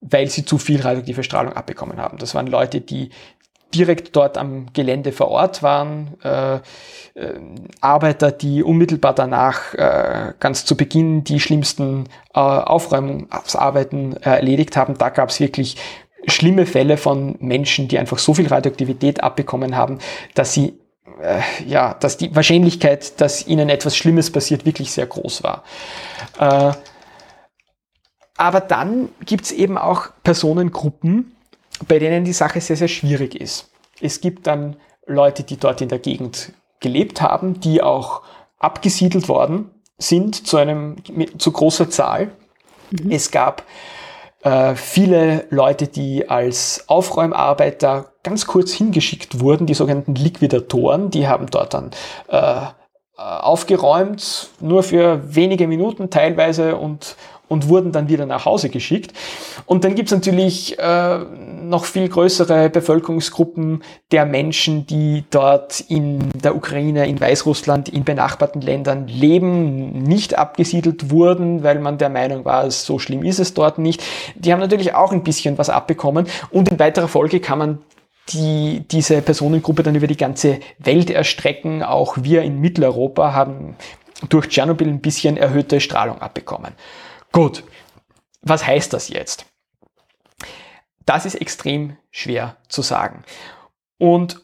weil sie zu viel radioaktive Strahlung abbekommen haben. Das waren Leute, die direkt dort am Gelände vor Ort waren, äh, äh, Arbeiter, die unmittelbar danach äh, ganz zu Beginn die schlimmsten äh, Aufräumungsarbeiten äh, erledigt haben. Da gab es wirklich schlimme Fälle von Menschen, die einfach so viel Radioaktivität abbekommen haben, dass sie äh, ja, dass die Wahrscheinlichkeit, dass ihnen etwas Schlimmes passiert, wirklich sehr groß war. Aber dann gibt es eben auch Personengruppen, bei denen die Sache sehr, sehr schwierig ist. Es gibt dann Leute, die dort in der Gegend gelebt haben, die auch abgesiedelt worden sind zu einem zu großer Zahl. Mhm. Es gab äh, viele Leute, die als Aufräumarbeiter ganz kurz hingeschickt wurden, die sogenannten Liquidatoren, die haben dort dann äh, aufgeräumt, nur für wenige Minuten teilweise und, und wurden dann wieder nach Hause geschickt. Und dann gibt's natürlich äh, noch viel größere Bevölkerungsgruppen der Menschen, die dort in der Ukraine, in Weißrussland, in benachbarten Ländern leben, nicht abgesiedelt wurden, weil man der Meinung war, so schlimm ist es dort nicht. Die haben natürlich auch ein bisschen was abbekommen. Und in weiterer Folge kann man die diese Personengruppe dann über die ganze Welt erstrecken. Auch wir in Mitteleuropa haben durch Tschernobyl ein bisschen erhöhte Strahlung abbekommen. Gut, was heißt das jetzt? Das ist extrem schwer zu sagen. Und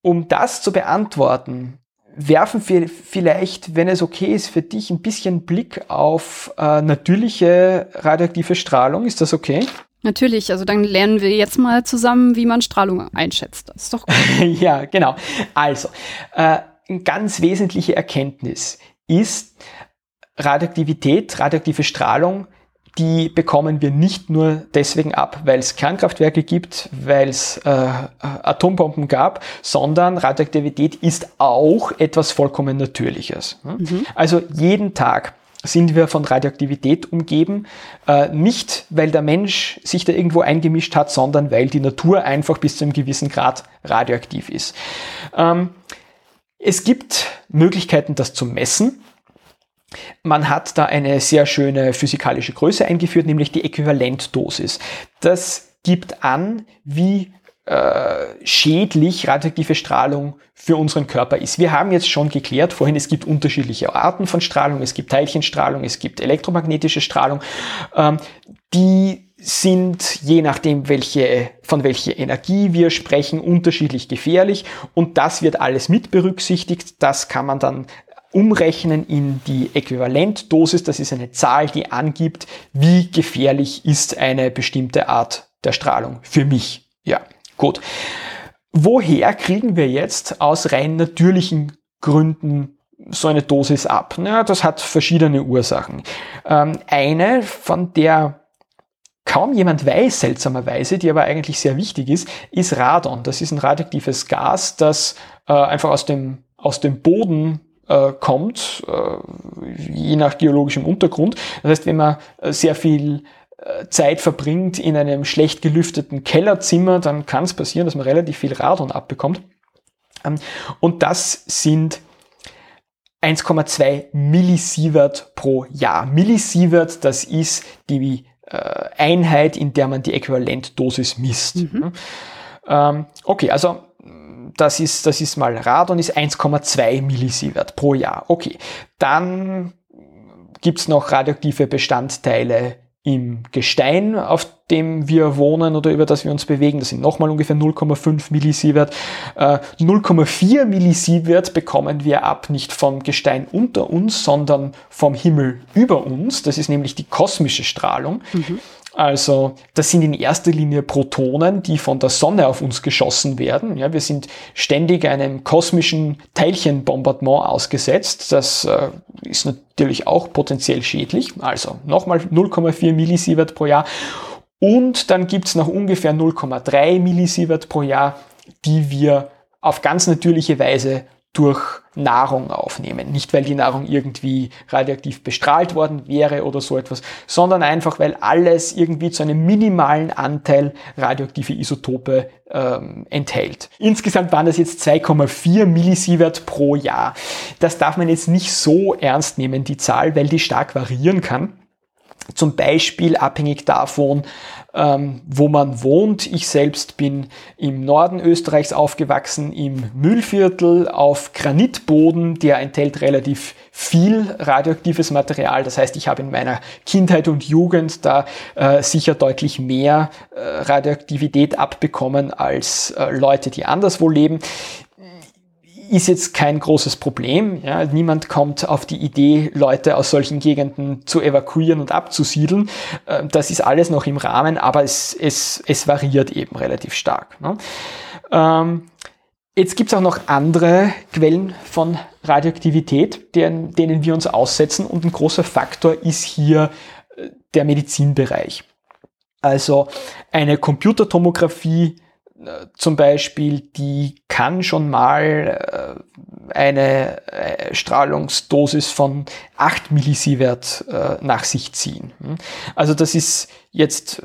um das zu beantworten, werfen wir vielleicht, wenn es okay ist, für dich ein bisschen Blick auf äh, natürliche radioaktive Strahlung. Ist das okay? Natürlich, also dann lernen wir jetzt mal zusammen, wie man Strahlung einschätzt. Das ist doch gut. ja, genau. Also, äh, eine ganz wesentliche Erkenntnis ist, Radioaktivität, radioaktive Strahlung, die bekommen wir nicht nur deswegen ab, weil es Kernkraftwerke gibt, weil es äh, Atombomben gab, sondern Radioaktivität ist auch etwas vollkommen Natürliches. Mhm. Also jeden Tag sind wir von Radioaktivität umgeben, äh, nicht weil der Mensch sich da irgendwo eingemischt hat, sondern weil die Natur einfach bis zu einem gewissen Grad radioaktiv ist. Ähm, es gibt Möglichkeiten, das zu messen. Man hat da eine sehr schöne physikalische Größe eingeführt, nämlich die Äquivalentdosis. Das gibt an, wie äh, schädlich radioaktive Strahlung für unseren Körper ist. Wir haben jetzt schon geklärt vorhin, es gibt unterschiedliche Arten von Strahlung, es gibt Teilchenstrahlung, es gibt elektromagnetische Strahlung. Ähm, die sind je nachdem, welche, von welcher Energie wir sprechen, unterschiedlich gefährlich und das wird alles mit berücksichtigt. Das kann man dann umrechnen in die Äquivalentdosis. Das ist eine Zahl, die angibt, wie gefährlich ist eine bestimmte Art der Strahlung für mich. Ja, gut. Woher kriegen wir jetzt aus rein natürlichen Gründen so eine Dosis ab? Na, das hat verschiedene Ursachen. Ähm, eine, von der kaum jemand weiß, seltsamerweise, die aber eigentlich sehr wichtig ist, ist Radon. Das ist ein radioaktives Gas, das äh, einfach aus dem, aus dem Boden äh, kommt, äh, je nach geologischem Untergrund. Das heißt, wenn man äh, sehr viel äh, Zeit verbringt in einem schlecht gelüfteten Kellerzimmer, dann kann es passieren, dass man relativ viel Radon abbekommt. Ähm, und das sind 1,2 Millisievert pro Jahr. Millisievert, das ist die äh, Einheit, in der man die Äquivalentdosis misst. Mhm. Ähm, okay, also das ist, das ist mal Radon, ist 1,2 Millisievert pro Jahr. Okay, dann gibt's noch radioaktive Bestandteile im Gestein, auf dem wir wohnen oder über das wir uns bewegen. Das sind nochmal ungefähr 0,5 Millisievert. Äh, 0,4 Millisievert bekommen wir ab nicht vom Gestein unter uns, sondern vom Himmel über uns. Das ist nämlich die kosmische Strahlung. Mhm. Also das sind in erster Linie Protonen, die von der Sonne auf uns geschossen werden. Ja, wir sind ständig einem kosmischen Teilchenbombardement ausgesetzt. Das äh, ist natürlich auch potenziell schädlich. Also nochmal 0,4 Millisievert pro Jahr. Und dann gibt's noch ungefähr 0,3 Millisievert pro Jahr, die wir auf ganz natürliche Weise durch Nahrung aufnehmen. Nicht, weil die Nahrung irgendwie radioaktiv bestrahlt worden wäre oder so etwas, sondern einfach, weil alles irgendwie zu einem minimalen Anteil radioaktive Isotope ähm, enthält. Insgesamt waren das jetzt 2,4 Millisievert pro Jahr. Das darf man jetzt nicht so ernst nehmen, die Zahl, weil die stark variieren kann. Zum Beispiel abhängig davon, ähm, wo man wohnt. Ich selbst bin im Norden Österreichs aufgewachsen, im Müllviertel auf Granitboden, der enthält relativ viel radioaktives Material. Das heißt, ich habe in meiner Kindheit und Jugend da äh, sicher deutlich mehr äh, Radioaktivität abbekommen als äh, Leute, die anderswo leben ist jetzt kein großes Problem. Ja. Niemand kommt auf die Idee, Leute aus solchen Gegenden zu evakuieren und abzusiedeln. Ähm, das ist alles noch im Rahmen, aber es, es, es variiert eben relativ stark. Ne. Ähm, jetzt gibt es auch noch andere Quellen von Radioaktivität, deren, denen wir uns aussetzen und ein großer Faktor ist hier äh, der Medizinbereich. Also eine Computertomographie zum Beispiel, die kann schon mal äh, eine äh, Strahlungsdosis von 8 Millisievert äh, nach sich ziehen. Hm? Also das ist jetzt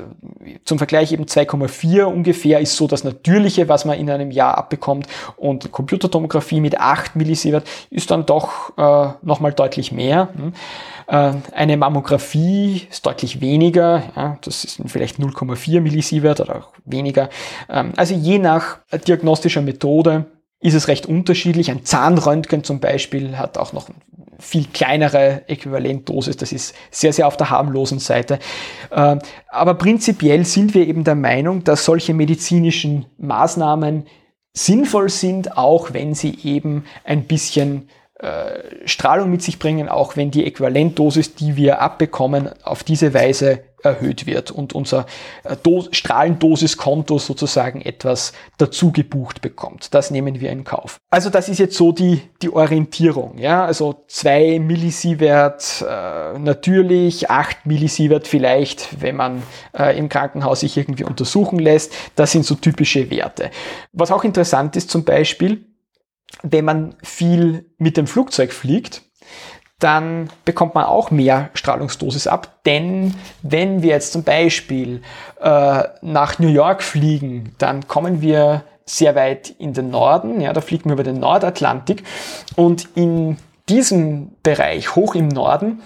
zum Vergleich eben 2,4 ungefähr ist so das Natürliche, was man in einem Jahr abbekommt und Computertomographie mit 8 Millisievert ist dann doch äh, nochmal deutlich mehr. Äh, eine Mammographie ist deutlich weniger, ja, das ist vielleicht 0,4 Millisievert oder auch weniger. Ähm, also je nach diagnostischer Methode ist es recht unterschiedlich. Ein Zahnröntgen zum Beispiel hat auch noch viel kleinere Äquivalentdosis. Das ist sehr, sehr auf der harmlosen Seite. Ähm, aber prinzipiell sind wir eben der Meinung, dass solche medizinischen Maßnahmen sinnvoll sind, auch wenn sie eben ein bisschen äh, Strahlung mit sich bringen, auch wenn die Äquivalentdosis, die wir abbekommen, auf diese Weise erhöht wird und unser äh, Strahlendosiskonto sozusagen etwas dazu gebucht bekommt. Das nehmen wir in Kauf. Also das ist jetzt so die, die Orientierung. Ja? Also 2 Millisievert äh, natürlich, 8 Millisievert vielleicht, wenn man äh, im Krankenhaus sich irgendwie untersuchen lässt. Das sind so typische Werte. Was auch interessant ist zum Beispiel, wenn man viel mit dem Flugzeug fliegt, dann bekommt man auch mehr Strahlungsdosis ab. Denn wenn wir jetzt zum Beispiel äh, nach New York fliegen, dann kommen wir sehr weit in den Norden, ja, da fliegen wir über den Nordatlantik und in diesem Bereich, hoch im Norden,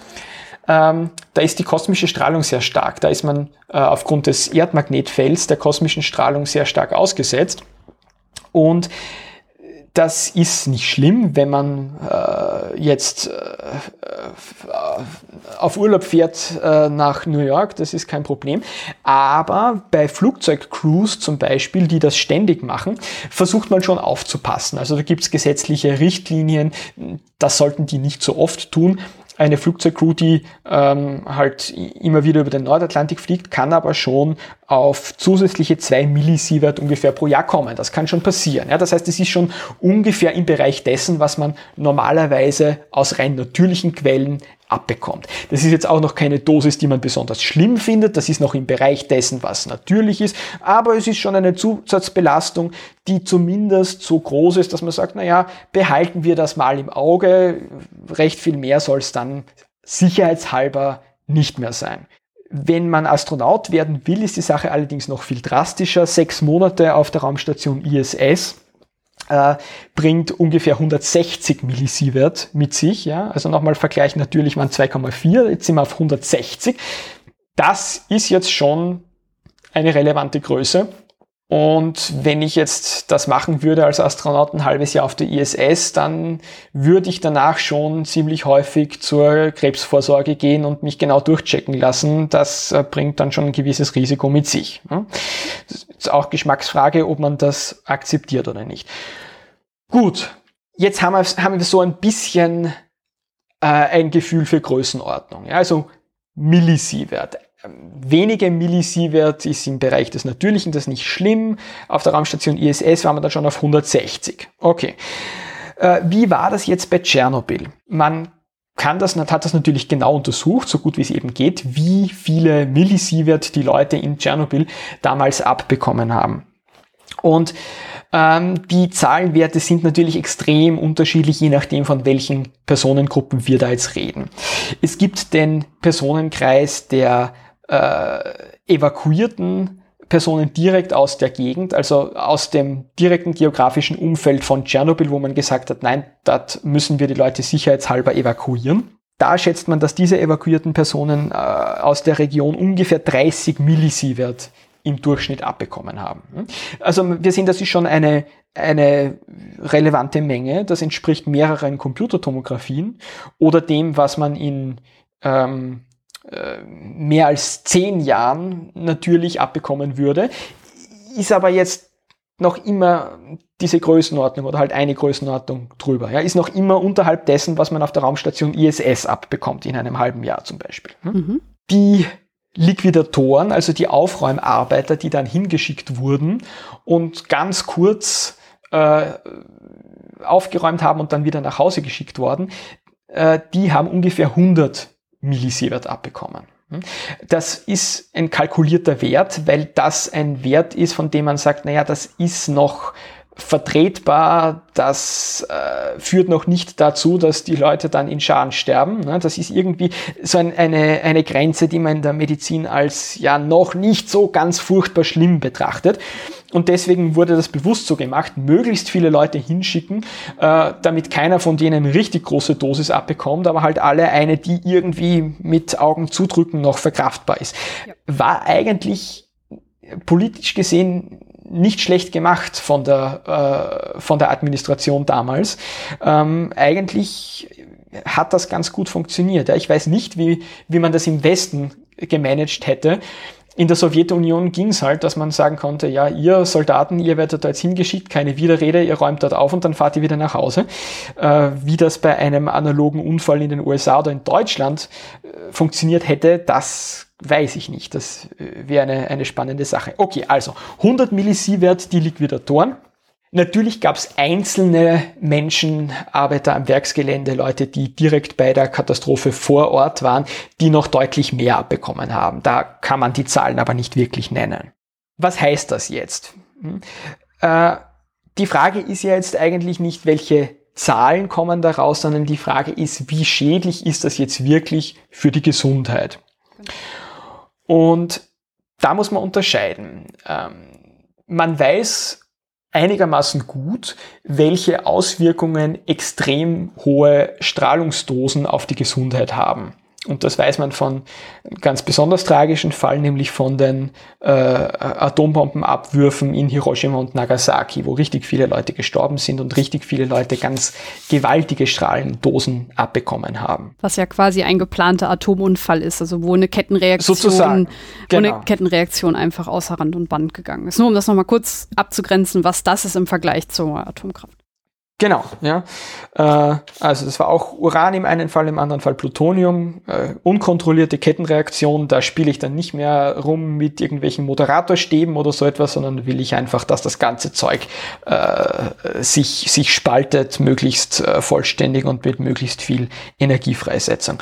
ähm, da ist die kosmische Strahlung sehr stark. Da ist man äh, aufgrund des Erdmagnetfelds der kosmischen Strahlung sehr stark ausgesetzt. Und das ist nicht schlimm, wenn man äh, jetzt äh, auf Urlaub fährt äh, nach New York, das ist kein Problem. Aber bei Flugzeugcrews zum Beispiel, die das ständig machen, versucht man schon aufzupassen. Also da gibt es gesetzliche Richtlinien, das sollten die nicht so oft tun eine Flugzeugcrew, die ähm, halt immer wieder über den Nordatlantik fliegt, kann aber schon auf zusätzliche zwei Millisievert ungefähr pro Jahr kommen. Das kann schon passieren. Ja, das heißt, es ist schon ungefähr im Bereich dessen, was man normalerweise aus rein natürlichen Quellen abbekommt. Das ist jetzt auch noch keine Dosis, die man besonders schlimm findet. Das ist noch im Bereich dessen, was natürlich ist. Aber es ist schon eine Zusatzbelastung, die zumindest so groß ist, dass man sagt, naja, behalten wir das mal im Auge. Recht viel mehr soll es dann sicherheitshalber nicht mehr sein. Wenn man Astronaut werden will, ist die Sache allerdings noch viel drastischer. Sechs Monate auf der Raumstation ISS äh, bringt ungefähr 160 Millisievert mit sich. Ja? Also nochmal Vergleich, natürlich waren 2,4, jetzt sind wir auf 160. Das ist jetzt schon eine relevante Größe. Und wenn ich jetzt das machen würde als Astronaut ein halbes Jahr auf der ISS, dann würde ich danach schon ziemlich häufig zur Krebsvorsorge gehen und mich genau durchchecken lassen. Das äh, bringt dann schon ein gewisses Risiko mit sich. Ist auch Geschmacksfrage, ob man das akzeptiert oder nicht. Gut, jetzt haben wir, haben wir so ein bisschen äh, ein Gefühl für Größenordnung. Ja, also Millisievert wenige Millisievert ist im Bereich des Natürlichen, das ist nicht schlimm. Auf der Raumstation ISS waren wir dann schon auf 160. Okay. Äh, wie war das jetzt bei Tschernobyl? Man kann das, hat das natürlich genau untersucht, so gut wie es eben geht, wie viele Millisievert die Leute in Tschernobyl damals abbekommen haben. Und ähm, die Zahlenwerte sind natürlich extrem unterschiedlich, je nachdem, von welchen Personengruppen wir da jetzt reden. Es gibt den Personenkreis der äh, evakuierten Personen direkt aus der Gegend, also aus dem direkten geografischen Umfeld von Tschernobyl, wo man gesagt hat, nein, dort müssen wir die Leute sicherheitshalber evakuieren. da schätzt man, dass diese evakuierten Personen äh, aus der Region ungefähr 30 Millisievert im Durchschnitt abbekommen haben. Also wir sehen, das ist schon eine, eine relevante Menge. Das entspricht mehreren Computertomographien oder dem, was man in ähm, äh, mehr als zehn Jahren natürlich abbekommen würde. Ist aber jetzt noch immer diese Größenordnung oder halt eine Größenordnung drüber. Ja, ist noch immer unterhalb dessen, was man auf der Raumstation ISS abbekommt in einem halben Jahr zum Beispiel. Hm? Mhm. Die Liquidatoren, also die Aufräumarbeiter, die dann hingeschickt wurden und ganz kurz äh, aufgeräumt haben und dann wieder nach Hause geschickt worden, äh, die haben ungefähr 100 Millisievert abbekommen. Hm? Das ist ein kalkulierter Wert, weil das ein Wert ist, von dem man sagt, naja, das ist noch vertretbar, das äh, führt noch nicht dazu, dass die Leute dann in Scharen sterben. Ne? Das ist irgendwie so ein, eine, eine Grenze, die man in der Medizin als ja noch nicht so ganz furchtbar schlimm betrachtet. Und deswegen wurde das bewusst so gemacht, möglichst viele Leute hinschicken, äh, damit keiner von denen eine richtig große Dosis abbekommt, aber halt alle eine, die irgendwie mit Augen zudrücken noch verkraftbar ist. Ja. War eigentlich politisch gesehen nicht schlecht gemacht von der, äh, von der Administration damals. Ähm, eigentlich hat das ganz gut funktioniert. Ja. Ich weiß nicht, wie, wie man das im Westen gemanagt hätte. In der Sowjetunion ging es halt, dass man sagen konnte, ja, ihr Soldaten, ihr werdet da jetzt hingeschickt, keine Widerrede, ihr räumt dort auf und dann fahrt ihr wieder nach Hause. Äh, wie das bei einem analogen Unfall in den USA oder in Deutschland äh, funktioniert hätte, das weiß ich nicht. Das äh, wäre eine, eine spannende Sache. Okay, also 100 Millisievert die Liquidatoren. Natürlich gab es einzelne Menschen, Arbeiter am Werksgelände, Leute, die direkt bei der Katastrophe vor Ort waren, die noch deutlich mehr abbekommen haben. Da kann man die Zahlen aber nicht wirklich nennen. Was heißt das jetzt? Hm? Äh, die Frage ist ja jetzt eigentlich nicht, welche Zahlen kommen daraus, sondern die Frage ist, wie schädlich ist das jetzt wirklich für die Gesundheit? Und da muss man unterscheiden. Ähm, man weiß einigermaßen gut, welche Auswirkungen extrem hohe Strahlungsdosen auf die Gesundheit haben. Und das weiß man von ganz besonders tragischen Fall, nämlich von den äh, Atombombenabwürfen in Hiroshima und Nagasaki, wo richtig viele Leute gestorben sind und richtig viele Leute ganz gewaltige Strahlendosen abbekommen haben. Was ja quasi ein geplanter Atomunfall ist, also wo eine Kettenreaktion, Sozusagen, genau. wo eine genau. Kettenreaktion einfach außer Rand und Band gegangen ist. Nur um das nochmal kurz abzugrenzen, was das ist im Vergleich zur Atomkraft. Genau, ja. Äh, also das war auch Uran im einen Fall, im anderen Fall Plutonium. Äh, unkontrollierte Kettenreaktion, da spiele ich dann nicht mehr rum mit irgendwelchen Moderatorstäben oder so etwas, sondern will ich einfach, dass das ganze Zeug äh, sich, sich spaltet, möglichst äh, vollständig und mit möglichst viel Energiefreisetzung.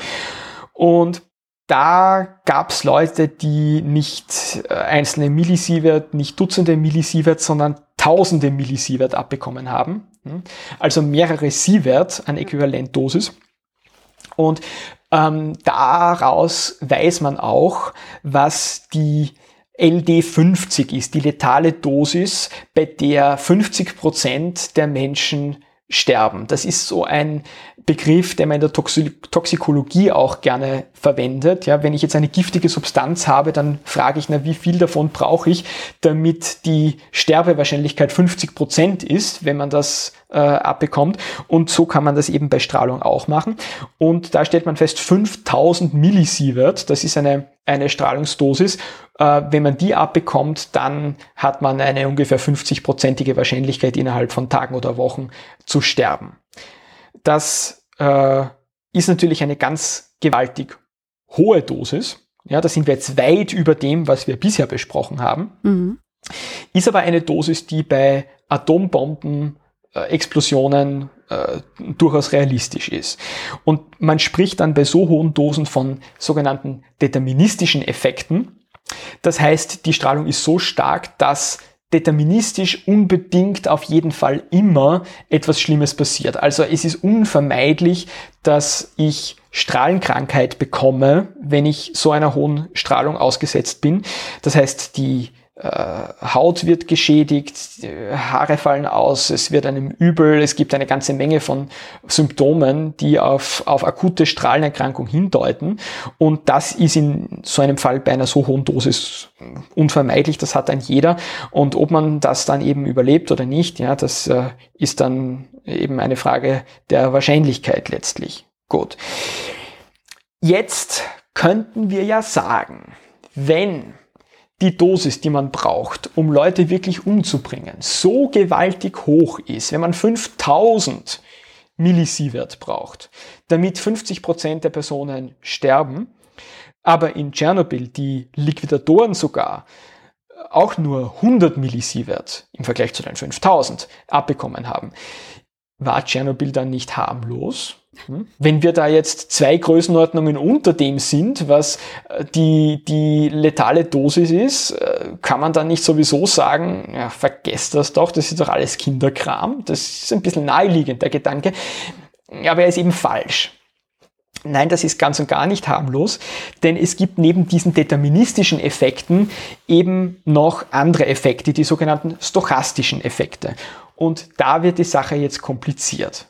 Und da gab's Leute, die nicht äh, einzelne Millisievert, nicht Dutzende Millisievert, sondern Tausende Millisievert abbekommen haben. Hm? Also mehrere Sievert an Äquivalentdosis. Und ähm, daraus weiß man auch, was die LD50 ist, die letale Dosis, bei der 50 Prozent der Menschen sterben. Das ist so ein Begriff, den man in der Toxikologie auch gerne verwendet. Ja, wenn ich jetzt eine giftige Substanz habe, dann frage ich, na, wie viel davon brauche ich, damit die Sterbewahrscheinlichkeit 50 Prozent ist, wenn man das äh, abbekommt. Und so kann man das eben bei Strahlung auch machen. Und da stellt man fest, 5000 Millisievert, das ist eine, eine Strahlungsdosis. Äh, wenn man die abbekommt, dann hat man eine ungefähr 50-prozentige Wahrscheinlichkeit innerhalb von Tagen oder Wochen zu sterben. Das äh, ist natürlich eine ganz gewaltig hohe Dosis. Ja, da sind wir jetzt weit über dem, was wir bisher besprochen haben. Mhm. Ist aber eine Dosis, die bei Atombomben Explosionen äh, durchaus realistisch ist. Und man spricht dann bei so hohen Dosen von sogenannten deterministischen Effekten. Das heißt, die Strahlung ist so stark, dass deterministisch unbedingt auf jeden Fall immer etwas Schlimmes passiert. Also es ist unvermeidlich, dass ich Strahlenkrankheit bekomme, wenn ich so einer hohen Strahlung ausgesetzt bin. Das heißt, die äh, Haut wird geschädigt, Haare fallen aus, es wird einem übel, es gibt eine ganze Menge von Symptomen, die auf, auf akute Strahlenerkrankung hindeuten. Und das ist in so einem Fall bei einer so hohen Dosis unvermeidlich, das hat ein jeder. Und ob man das dann eben überlebt oder nicht, ja, das äh, ist dann eben eine Frage der Wahrscheinlichkeit letztlich. Gut. Jetzt könnten wir ja sagen, wenn die Dosis, die man braucht, um Leute wirklich umzubringen, so gewaltig hoch ist, wenn man 5000 Millisievert braucht, damit 50 Prozent der Personen sterben, aber in Tschernobyl die Liquidatoren sogar auch nur 100 Millisievert im Vergleich zu den 5000 abbekommen haben, war Tschernobyl dann nicht harmlos? Hm? Wenn wir da jetzt zwei Größenordnungen unter dem sind, was äh, die, die letale Dosis ist, äh, kann man dann nicht sowieso sagen, ja, vergesst das doch, das ist doch alles Kinderkram. Das ist ein bisschen naheliegend, der Gedanke. Aber er ist eben falsch. Nein, das ist ganz und gar nicht harmlos, denn es gibt neben diesen deterministischen Effekten eben noch andere Effekte, die sogenannten stochastischen Effekte. Und da wird die Sache jetzt kompliziert.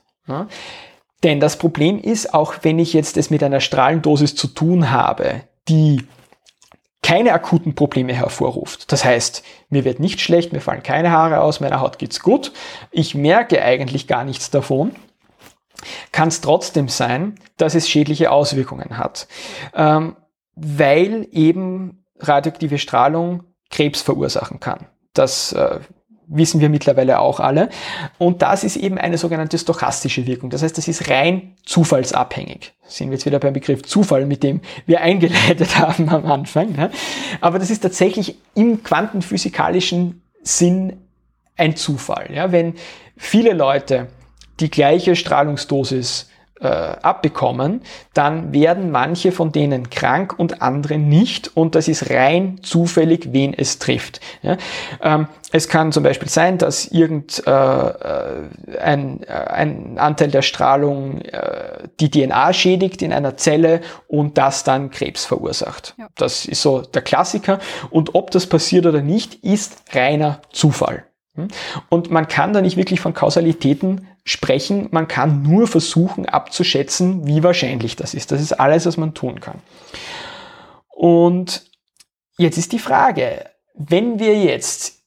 Denn das Problem ist, auch wenn ich jetzt es mit einer Strahlendosis zu tun habe, die keine akuten Probleme hervorruft. Das heißt, mir wird nicht schlecht, mir fallen keine Haare aus, meiner Haut geht's gut, ich merke eigentlich gar nichts davon, kann es trotzdem sein, dass es schädliche Auswirkungen hat, ähm, weil eben radioaktive Strahlung Krebs verursachen kann. Das äh, wissen wir mittlerweile auch alle. Und das ist eben eine sogenannte stochastische Wirkung. Das heißt, das ist rein zufallsabhängig. Sind wir jetzt wieder beim Begriff Zufall, mit dem wir eingeleitet haben am Anfang. Ne? Aber das ist tatsächlich im quantenphysikalischen Sinn ein Zufall. Ja? Wenn viele Leute die gleiche Strahlungsdosis äh, abbekommen, dann werden manche von denen krank und andere nicht und das ist rein zufällig, wen es trifft. Ja? Ähm, es kann zum Beispiel sein, dass irgend äh, äh ein, äh, ein Anteil der Strahlung äh, die DNA schädigt in einer Zelle und das dann Krebs verursacht. Ja. Das ist so der Klassiker und ob das passiert oder nicht, ist reiner Zufall. Hm? Und man kann da nicht wirklich von Kausalitäten sprechen, man kann nur versuchen abzuschätzen, wie wahrscheinlich das ist. Das ist alles, was man tun kann. Und jetzt ist die Frage, wenn wir jetzt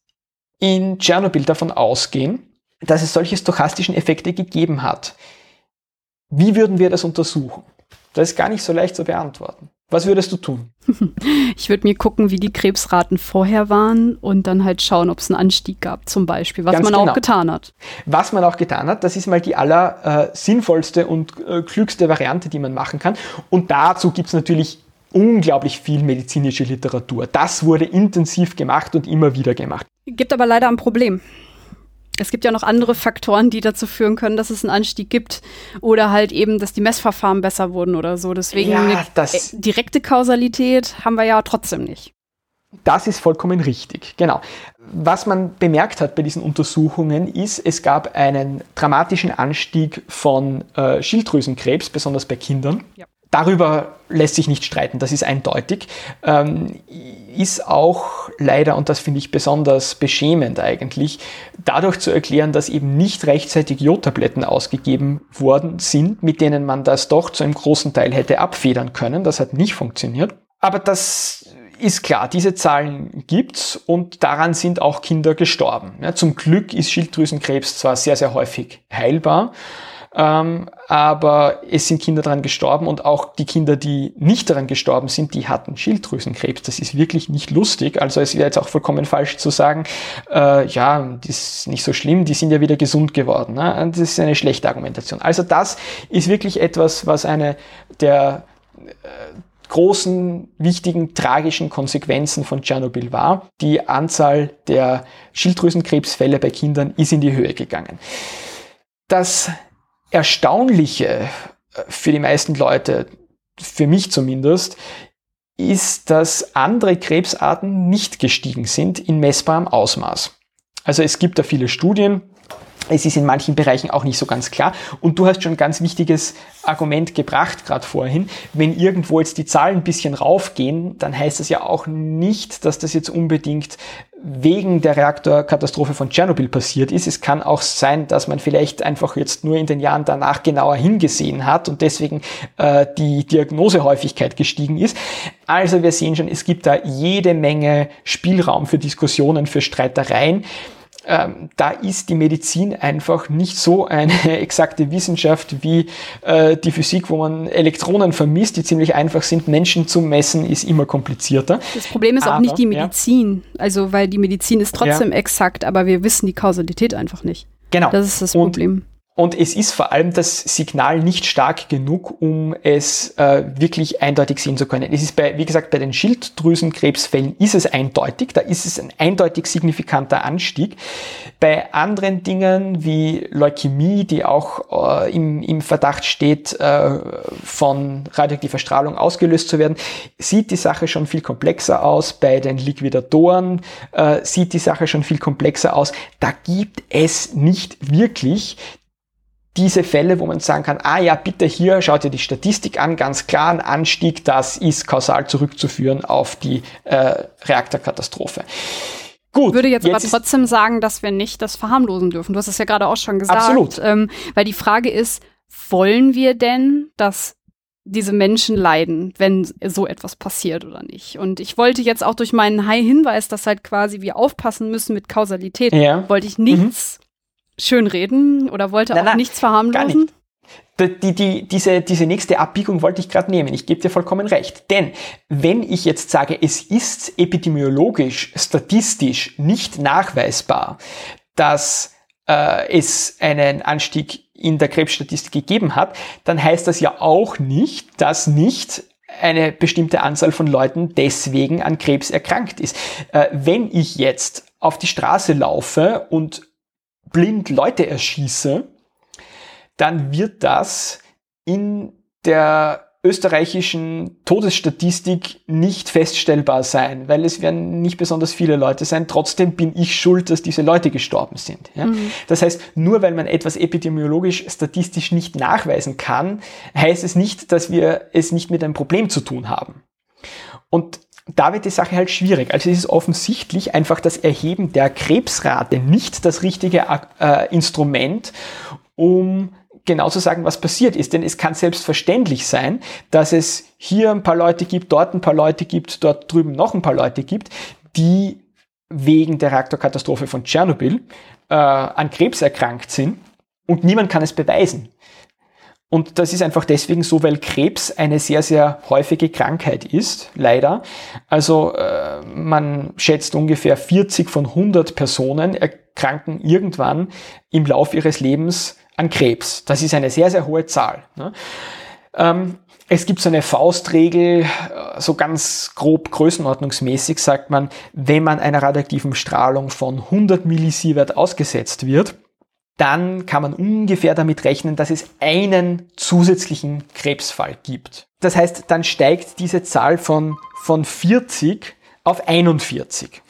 in Tschernobyl davon ausgehen, dass es solche stochastischen Effekte gegeben hat, wie würden wir das untersuchen? Das ist gar nicht so leicht zu beantworten. Was würdest du tun? Ich würde mir gucken, wie die Krebsraten vorher waren und dann halt schauen, ob es einen Anstieg gab, zum Beispiel, was Ganz man genau. auch getan hat. Was man auch getan hat, das ist mal die aller äh, sinnvollste und äh, klügste Variante, die man machen kann. Und dazu gibt es natürlich unglaublich viel medizinische Literatur. Das wurde intensiv gemacht und immer wieder gemacht. Gibt aber leider ein Problem. Es gibt ja noch andere Faktoren, die dazu führen können, dass es einen Anstieg gibt. Oder halt eben, dass die Messverfahren besser wurden oder so. Deswegen ja, eine äh, direkte Kausalität haben wir ja trotzdem nicht. Das ist vollkommen richtig, genau. Was man bemerkt hat bei diesen Untersuchungen ist, es gab einen dramatischen Anstieg von äh, Schilddrüsenkrebs, besonders bei Kindern. Ja. Darüber lässt sich nicht streiten, das ist eindeutig. Ähm, ist auch leider, und das finde ich besonders beschämend eigentlich, dadurch zu erklären, dass eben nicht rechtzeitig Jodtabletten ausgegeben worden sind, mit denen man das doch zu einem großen Teil hätte abfedern können. Das hat nicht funktioniert. Aber das ist klar, diese Zahlen gibt's und daran sind auch Kinder gestorben. Ja, zum Glück ist Schilddrüsenkrebs zwar sehr, sehr häufig heilbar, ähm, aber es sind Kinder daran gestorben und auch die Kinder, die nicht daran gestorben sind, die hatten Schilddrüsenkrebs. Das ist wirklich nicht lustig. Also es wäre jetzt auch vollkommen falsch zu sagen, äh, ja, das ist nicht so schlimm, die sind ja wieder gesund geworden. Ne? Das ist eine schlechte Argumentation. Also das ist wirklich etwas, was eine der äh, großen, wichtigen, tragischen Konsequenzen von Tschernobyl war. Die Anzahl der Schilddrüsenkrebsfälle bei Kindern ist in die Höhe gegangen. Das Erstaunliche äh, für die meisten Leute, für mich zumindest, ist, dass andere Krebsarten nicht gestiegen sind in messbarem Ausmaß. Also es gibt da viele Studien, es ist in manchen Bereichen auch nicht so ganz klar. Und du hast schon ein ganz wichtiges Argument gebracht, gerade vorhin. Wenn irgendwo jetzt die Zahlen ein bisschen raufgehen, dann heißt das ja auch nicht, dass das jetzt unbedingt wegen der Reaktorkatastrophe von Tschernobyl passiert ist. Es kann auch sein, dass man vielleicht einfach jetzt nur in den Jahren danach genauer hingesehen hat und deswegen äh, die Diagnosehäufigkeit gestiegen ist. Also wir sehen schon, es gibt da jede Menge Spielraum für Diskussionen, für Streitereien ähm, da ist die Medizin einfach nicht so eine exakte Wissenschaft wie äh, die Physik, wo man Elektronen vermisst, die ziemlich einfach sind. Menschen zu messen ist immer komplizierter. Das Problem ist aber, auch nicht die Medizin, ja. also weil die Medizin ist trotzdem ja. exakt, aber wir wissen die Kausalität einfach nicht. Genau. Das ist das Problem. Und es ist vor allem das Signal nicht stark genug, um es äh, wirklich eindeutig sehen zu können. Es ist bei, wie gesagt, bei den Schilddrüsenkrebsfällen ist es eindeutig, da ist es ein eindeutig signifikanter Anstieg. Bei anderen Dingen wie Leukämie, die auch äh, im, im Verdacht steht, äh, von radioaktiver Strahlung ausgelöst zu werden, sieht die Sache schon viel komplexer aus. Bei den Liquidatoren äh, sieht die Sache schon viel komplexer aus. Da gibt es nicht wirklich diese Fälle, wo man sagen kann, ah ja, bitte hier, schaut ihr die Statistik an, ganz klar, ein Anstieg, das ist kausal zurückzuführen auf die äh, Reaktorkatastrophe. Gut, würde jetzt, jetzt aber trotzdem sagen, dass wir nicht das verharmlosen dürfen. Du hast es ja gerade auch schon gesagt. Absolut. Ähm, weil die Frage ist, wollen wir denn, dass diese Menschen leiden, wenn so etwas passiert oder nicht. Und ich wollte jetzt auch durch meinen High-Hinweis, dass halt quasi wir aufpassen müssen mit Kausalität, ja. wollte ich nichts mhm schönreden oder wollte nein, auch nein, nichts verharmlosen? Nicht. Die, die, diese, diese nächste Abbiegung wollte ich gerade nehmen. Ich gebe dir vollkommen recht. Denn wenn ich jetzt sage, es ist epidemiologisch, statistisch nicht nachweisbar, dass äh, es einen Anstieg in der Krebsstatistik gegeben hat, dann heißt das ja auch nicht, dass nicht eine bestimmte Anzahl von Leuten deswegen an Krebs erkrankt ist. Äh, wenn ich jetzt auf die Straße laufe und blind Leute erschieße, dann wird das in der österreichischen Todesstatistik nicht feststellbar sein, weil es werden nicht besonders viele Leute sein. Trotzdem bin ich schuld, dass diese Leute gestorben sind. Ja? Mhm. Das heißt, nur weil man etwas epidemiologisch statistisch nicht nachweisen kann, heißt es nicht, dass wir es nicht mit einem Problem zu tun haben. Und da wird die Sache halt schwierig. Also es ist offensichtlich einfach das Erheben der Krebsrate nicht das richtige äh, Instrument, um genau zu sagen, was passiert ist. Denn es kann selbstverständlich sein, dass es hier ein paar Leute gibt, dort ein paar Leute gibt, dort drüben noch ein paar Leute gibt, die wegen der Reaktorkatastrophe von Tschernobyl äh, an Krebs erkrankt sind und niemand kann es beweisen. Und das ist einfach deswegen so, weil Krebs eine sehr, sehr häufige Krankheit ist, leider. Also äh, man schätzt ungefähr 40 von 100 Personen erkranken irgendwann im Lauf ihres Lebens an Krebs. Das ist eine sehr, sehr hohe Zahl. Ne? Ähm, es gibt so eine Faustregel, äh, so ganz grob größenordnungsmäßig sagt man, wenn man einer radioaktiven Strahlung von 100 Millisievert ausgesetzt wird, dann kann man ungefähr damit rechnen, dass es einen zusätzlichen Krebsfall gibt. Das heißt, dann steigt diese Zahl von, von 40 auf 41.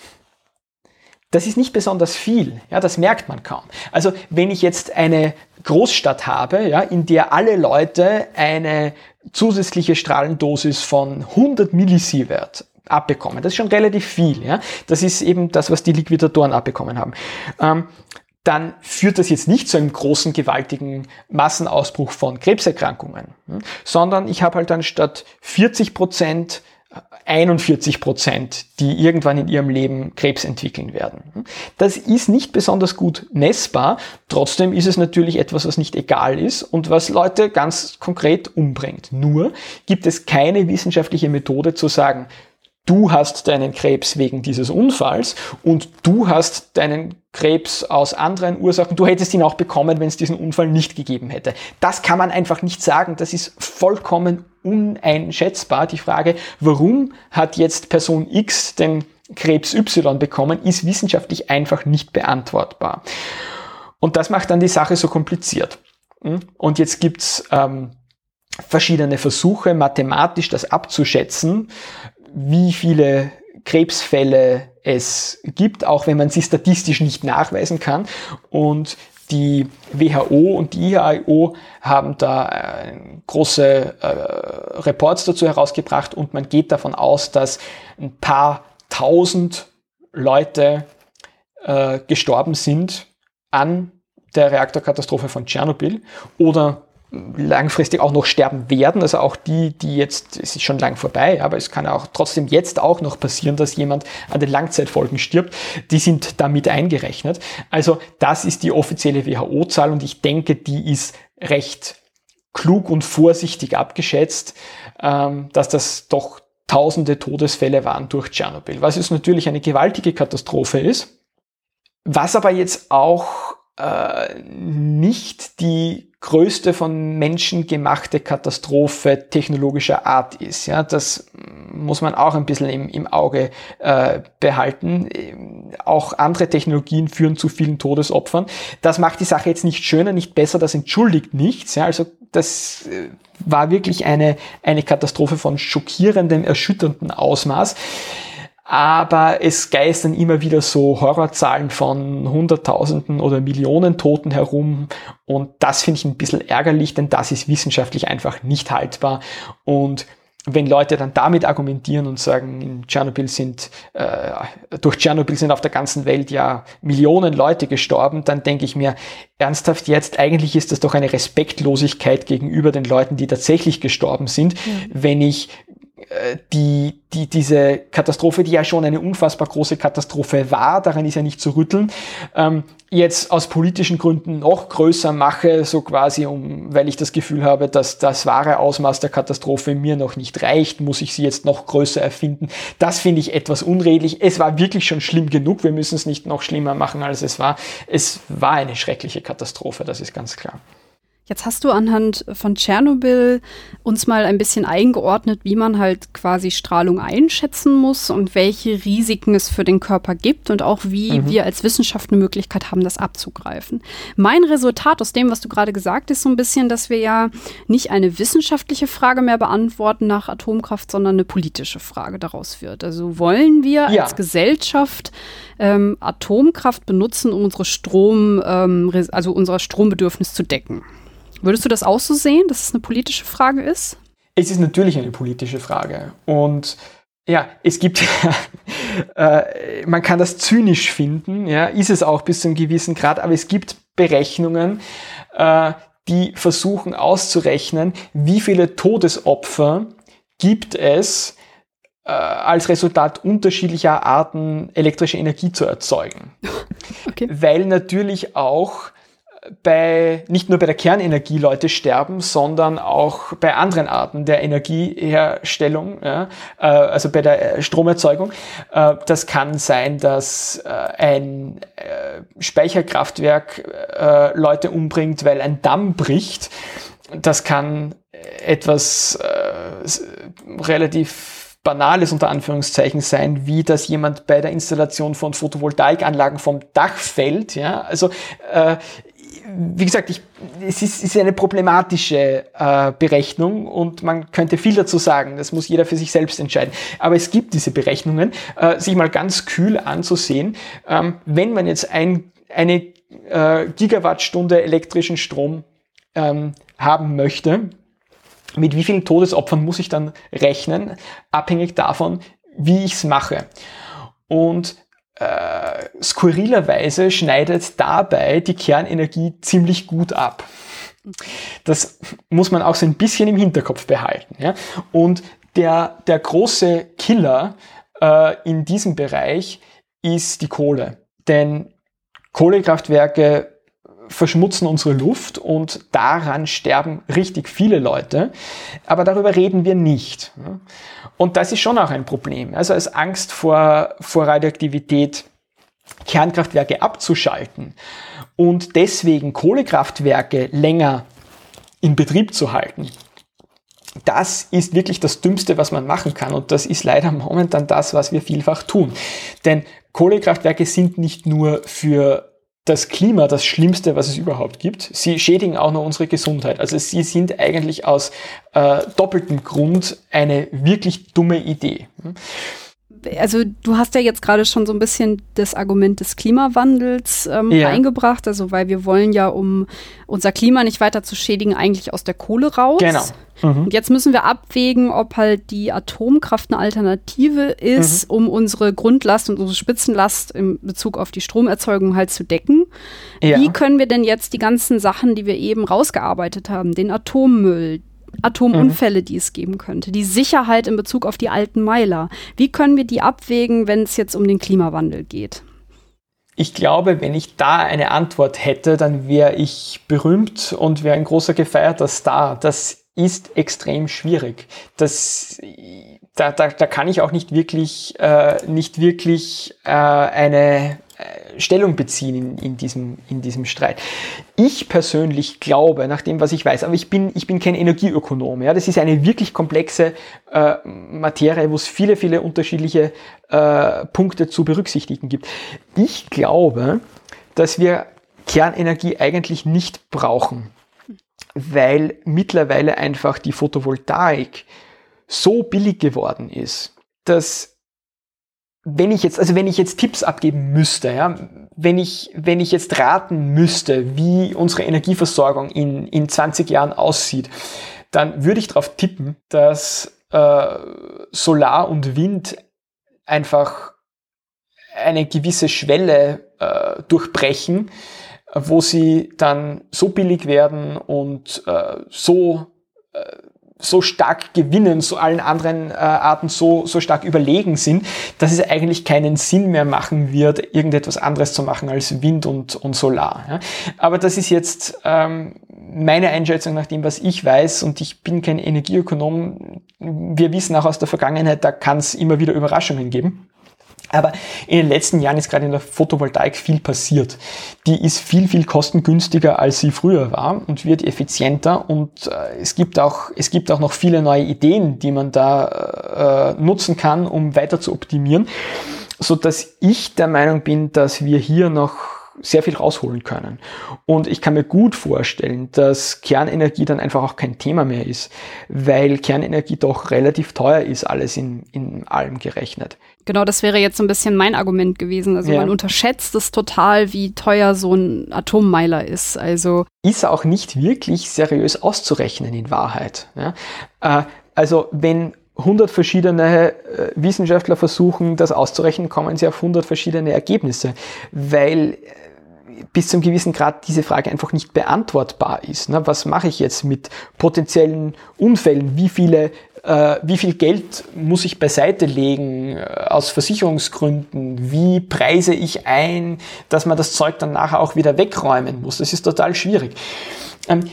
Das ist nicht besonders viel, ja, das merkt man kaum. Also wenn ich jetzt eine Großstadt habe, ja, in der alle Leute eine zusätzliche Strahlendosis von 100 Millisievert abbekommen, das ist schon relativ viel. Ja. Das ist eben das, was die Liquidatoren abbekommen haben. Ähm, dann führt das jetzt nicht zu einem großen, gewaltigen Massenausbruch von Krebserkrankungen, hm, sondern ich habe halt dann statt 40 Prozent 41 Prozent, die irgendwann in ihrem Leben Krebs entwickeln werden. Hm. Das ist nicht besonders gut messbar. Trotzdem ist es natürlich etwas, was nicht egal ist und was Leute ganz konkret umbringt. Nur gibt es keine wissenschaftliche Methode zu sagen, du hast deinen Krebs wegen dieses Unfalls und du hast deinen Krebs aus anderen Ursachen. Du hättest ihn auch bekommen, wenn es diesen Unfall nicht gegeben hätte. Das kann man einfach nicht sagen. Das ist vollkommen uneinschätzbar. Die Frage, warum hat jetzt Person X den Krebs Y bekommen, ist wissenschaftlich einfach nicht beantwortbar. Und das macht dann die Sache so kompliziert. Hm? Und jetzt gibt's ähm, verschiedene Versuche, mathematisch das abzuschätzen, wie viele Krebsfälle es gibt, auch wenn man sie statistisch nicht nachweisen kann. Und die WHO und die IAIO haben da äh, große äh, Reports dazu herausgebracht und man geht davon aus, dass ein paar tausend Leute äh, gestorben sind an der Reaktorkatastrophe von Tschernobyl oder langfristig auch noch sterben werden. Also auch die, die jetzt, es ist schon lang vorbei, aber es kann auch trotzdem jetzt auch noch passieren, dass jemand an den Langzeitfolgen stirbt. Die sind damit eingerechnet. Also das ist die offizielle WHO-Zahl und ich denke, die ist recht klug und vorsichtig abgeschätzt, ähm, dass das doch tausende Todesfälle waren durch Tschernobyl, was jetzt natürlich eine gewaltige Katastrophe ist. Was aber jetzt auch äh, nicht die größte von Menschen gemachte Katastrophe technologischer Art ist. Ja, das muss man auch ein bisschen im, im Auge äh, behalten. Auch andere Technologien führen zu vielen Todesopfern. Das macht die Sache jetzt nicht schöner, nicht besser, das entschuldigt nichts. Ja, also das äh, war wirklich eine, eine Katastrophe von schockierendem, erschütterndem Ausmaß aber es geistern immer wieder so Horrorzahlen von Hunderttausenden oder Millionen Toten herum. Und das finde ich ein bisschen ärgerlich, denn das ist wissenschaftlich einfach nicht haltbar. Und wenn Leute dann damit argumentieren und sagen, in Tschernobyl sind, äh, durch Tschernobyl sind auf der ganzen Welt ja Millionen Leute gestorben, dann denke ich mir, ernsthaft jetzt, eigentlich ist das doch eine Respektlosigkeit gegenüber den Leuten, die tatsächlich gestorben sind, mhm. wenn ich die, die, diese Katastrophe, die ja schon eine unfassbar große Katastrophe war, daran ist ja nicht zu rütteln, ähm, jetzt aus politischen Gründen noch größer mache, so quasi, um, weil ich das Gefühl habe, dass das wahre Ausmaß der Katastrophe mir noch nicht reicht, muss ich sie jetzt noch größer erfinden. Das finde ich etwas unredlich. Es war wirklich schon schlimm genug. Wir müssen es nicht noch schlimmer machen, als es war. Es war eine schreckliche Katastrophe, das ist ganz klar. Jetzt hast du anhand von Tschernobyl uns mal ein bisschen eingeordnet, wie man halt quasi Strahlung einschätzen muss und welche Risiken es für den Körper gibt und auch wie mhm. wir als Wissenschaft eine Möglichkeit haben, das abzugreifen. Mein Resultat aus dem, was du gerade gesagt hast, ist so ein bisschen, dass wir ja nicht eine wissenschaftliche Frage mehr beantworten nach Atomkraft, sondern eine politische Frage daraus wird. Also wollen wir ja. als Gesellschaft ähm, Atomkraft benutzen, um unsere Strom, ähm, also unser Strombedürfnis zu decken? Würdest du das auch so sehen, dass es eine politische Frage ist? Es ist natürlich eine politische Frage. Und ja, es gibt, äh, man kann das zynisch finden, ja, ist es auch bis zu einem gewissen Grad, aber es gibt Berechnungen, äh, die versuchen auszurechnen, wie viele Todesopfer gibt es äh, als Resultat unterschiedlicher Arten elektrische Energie zu erzeugen. Okay. Weil natürlich auch bei, nicht nur bei der Kernenergie Leute sterben, sondern auch bei anderen Arten der Energieherstellung, ja, äh, also bei der äh, Stromerzeugung. Äh, das kann sein, dass äh, ein äh, Speicherkraftwerk äh, Leute umbringt, weil ein Damm bricht. Das kann etwas relativ Banales unter Anführungszeichen sein, wie dass jemand bei der Installation von Photovoltaikanlagen vom Dach fällt. Ja? Also äh, wie gesagt, ich, es ist, ist eine problematische äh, Berechnung und man könnte viel dazu sagen. Das muss jeder für sich selbst entscheiden. Aber es gibt diese Berechnungen, äh, sich mal ganz kühl anzusehen. Ähm, wenn man jetzt ein, eine äh, Gigawattstunde elektrischen Strom ähm, haben möchte, mit wie vielen Todesopfern muss ich dann rechnen, abhängig davon, wie ich es mache. Und äh, skurrilerweise schneidet dabei die Kernenergie ziemlich gut ab. Das muss man auch so ein bisschen im Hinterkopf behalten. Ja? Und der, der große Killer äh, in diesem Bereich ist die Kohle. Denn Kohlekraftwerke verschmutzen unsere Luft und daran sterben richtig viele Leute. Aber darüber reden wir nicht. Und das ist schon auch ein Problem. Also als Angst vor, vor Radioaktivität Kernkraftwerke abzuschalten und deswegen Kohlekraftwerke länger in Betrieb zu halten, das ist wirklich das Dümmste, was man machen kann. Und das ist leider momentan das, was wir vielfach tun. Denn Kohlekraftwerke sind nicht nur für das Klima das Schlimmste, was es überhaupt gibt. Sie schädigen auch noch unsere Gesundheit. Also sie sind eigentlich aus äh, doppeltem Grund eine wirklich dumme Idee. Also du hast ja jetzt gerade schon so ein bisschen das Argument des Klimawandels ähm, ja. eingebracht, also weil wir wollen ja, um unser Klima nicht weiter zu schädigen, eigentlich aus der Kohle raus. Genau. Mhm. Und jetzt müssen wir abwägen, ob halt die Atomkraft eine Alternative ist, mhm. um unsere Grundlast und unsere Spitzenlast in Bezug auf die Stromerzeugung halt zu decken. Ja. Wie können wir denn jetzt die ganzen Sachen, die wir eben rausgearbeitet haben, den Atommüll, Atomunfälle, mhm. die es geben könnte, die Sicherheit in Bezug auf die alten Meiler. Wie können wir die abwägen, wenn es jetzt um den Klimawandel geht? Ich glaube, wenn ich da eine Antwort hätte, dann wäre ich berühmt und wäre ein großer gefeierter Star. Das ist extrem schwierig. Das, da, da, da kann ich auch nicht wirklich, äh, nicht wirklich äh, eine, Stellung beziehen in, in, diesem, in diesem Streit. Ich persönlich glaube, nach dem, was ich weiß, aber ich bin, ich bin kein Energieökonom, ja, das ist eine wirklich komplexe äh, Materie, wo es viele, viele unterschiedliche äh, Punkte zu berücksichtigen gibt. Ich glaube, dass wir Kernenergie eigentlich nicht brauchen, weil mittlerweile einfach die Photovoltaik so billig geworden ist, dass wenn ich jetzt, also wenn ich jetzt Tipps abgeben müsste, ja, wenn ich, wenn ich jetzt raten müsste, wie unsere Energieversorgung in, in 20 Jahren aussieht, dann würde ich darauf tippen, dass äh, Solar und Wind einfach eine gewisse Schwelle äh, durchbrechen, wo sie dann so billig werden und äh, so äh, so stark gewinnen, so allen anderen äh, Arten so, so stark überlegen sind, dass es eigentlich keinen Sinn mehr machen wird, irgendetwas anderes zu machen als Wind und, und Solar. Ja. Aber das ist jetzt ähm, meine Einschätzung nach dem, was ich weiß und ich bin kein Energieökonom. Wir wissen auch aus der Vergangenheit, da kann es immer wieder Überraschungen geben. Aber in den letzten Jahren ist gerade in der Photovoltaik viel passiert. Die ist viel, viel kostengünstiger, als sie früher war und wird effizienter. Und äh, es, gibt auch, es gibt auch noch viele neue Ideen, die man da äh, nutzen kann, um weiter zu optimieren. So dass ich der Meinung bin, dass wir hier noch sehr viel rausholen können. Und ich kann mir gut vorstellen, dass Kernenergie dann einfach auch kein Thema mehr ist, weil Kernenergie doch relativ teuer ist, alles in, in allem gerechnet. Genau, das wäre jetzt so ein bisschen mein Argument gewesen. Also ja. man unterschätzt es total, wie teuer so ein Atommeiler ist. Also ist auch nicht wirklich seriös auszurechnen in Wahrheit. Ja? Äh, also wenn 100 verschiedene äh, Wissenschaftler versuchen, das auszurechnen, kommen sie auf 100 verschiedene Ergebnisse, weil äh, bis zum gewissen Grad diese Frage einfach nicht beantwortbar ist. Ne? Was mache ich jetzt mit potenziellen Unfällen? Wie viele wie viel Geld muss ich beiseite legen äh, aus Versicherungsgründen? Wie preise ich ein, dass man das Zeug dann nachher auch wieder wegräumen muss? Das ist total schwierig. Ähm,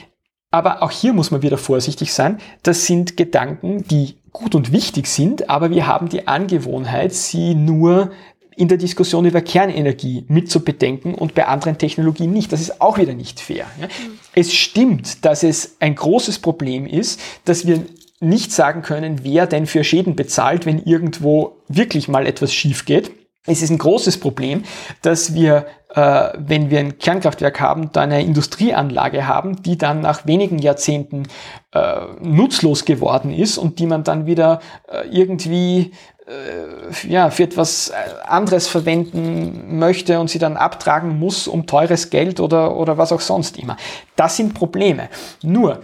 aber auch hier muss man wieder vorsichtig sein. Das sind Gedanken, die gut und wichtig sind, aber wir haben die Angewohnheit, sie nur in der Diskussion über Kernenergie mit zu bedenken und bei anderen Technologien nicht. Das ist auch wieder nicht fair. Mhm. Es stimmt, dass es ein großes Problem ist, dass wir nicht sagen können, wer denn für Schäden bezahlt, wenn irgendwo wirklich mal etwas schief geht. Es ist ein großes Problem, dass wir, äh, wenn wir ein Kernkraftwerk haben, da eine Industrieanlage haben, die dann nach wenigen Jahrzehnten äh, nutzlos geworden ist und die man dann wieder äh, irgendwie äh, ja, für etwas äh, anderes verwenden möchte und sie dann abtragen muss um teures Geld oder, oder was auch sonst immer. Das sind Probleme. Nur,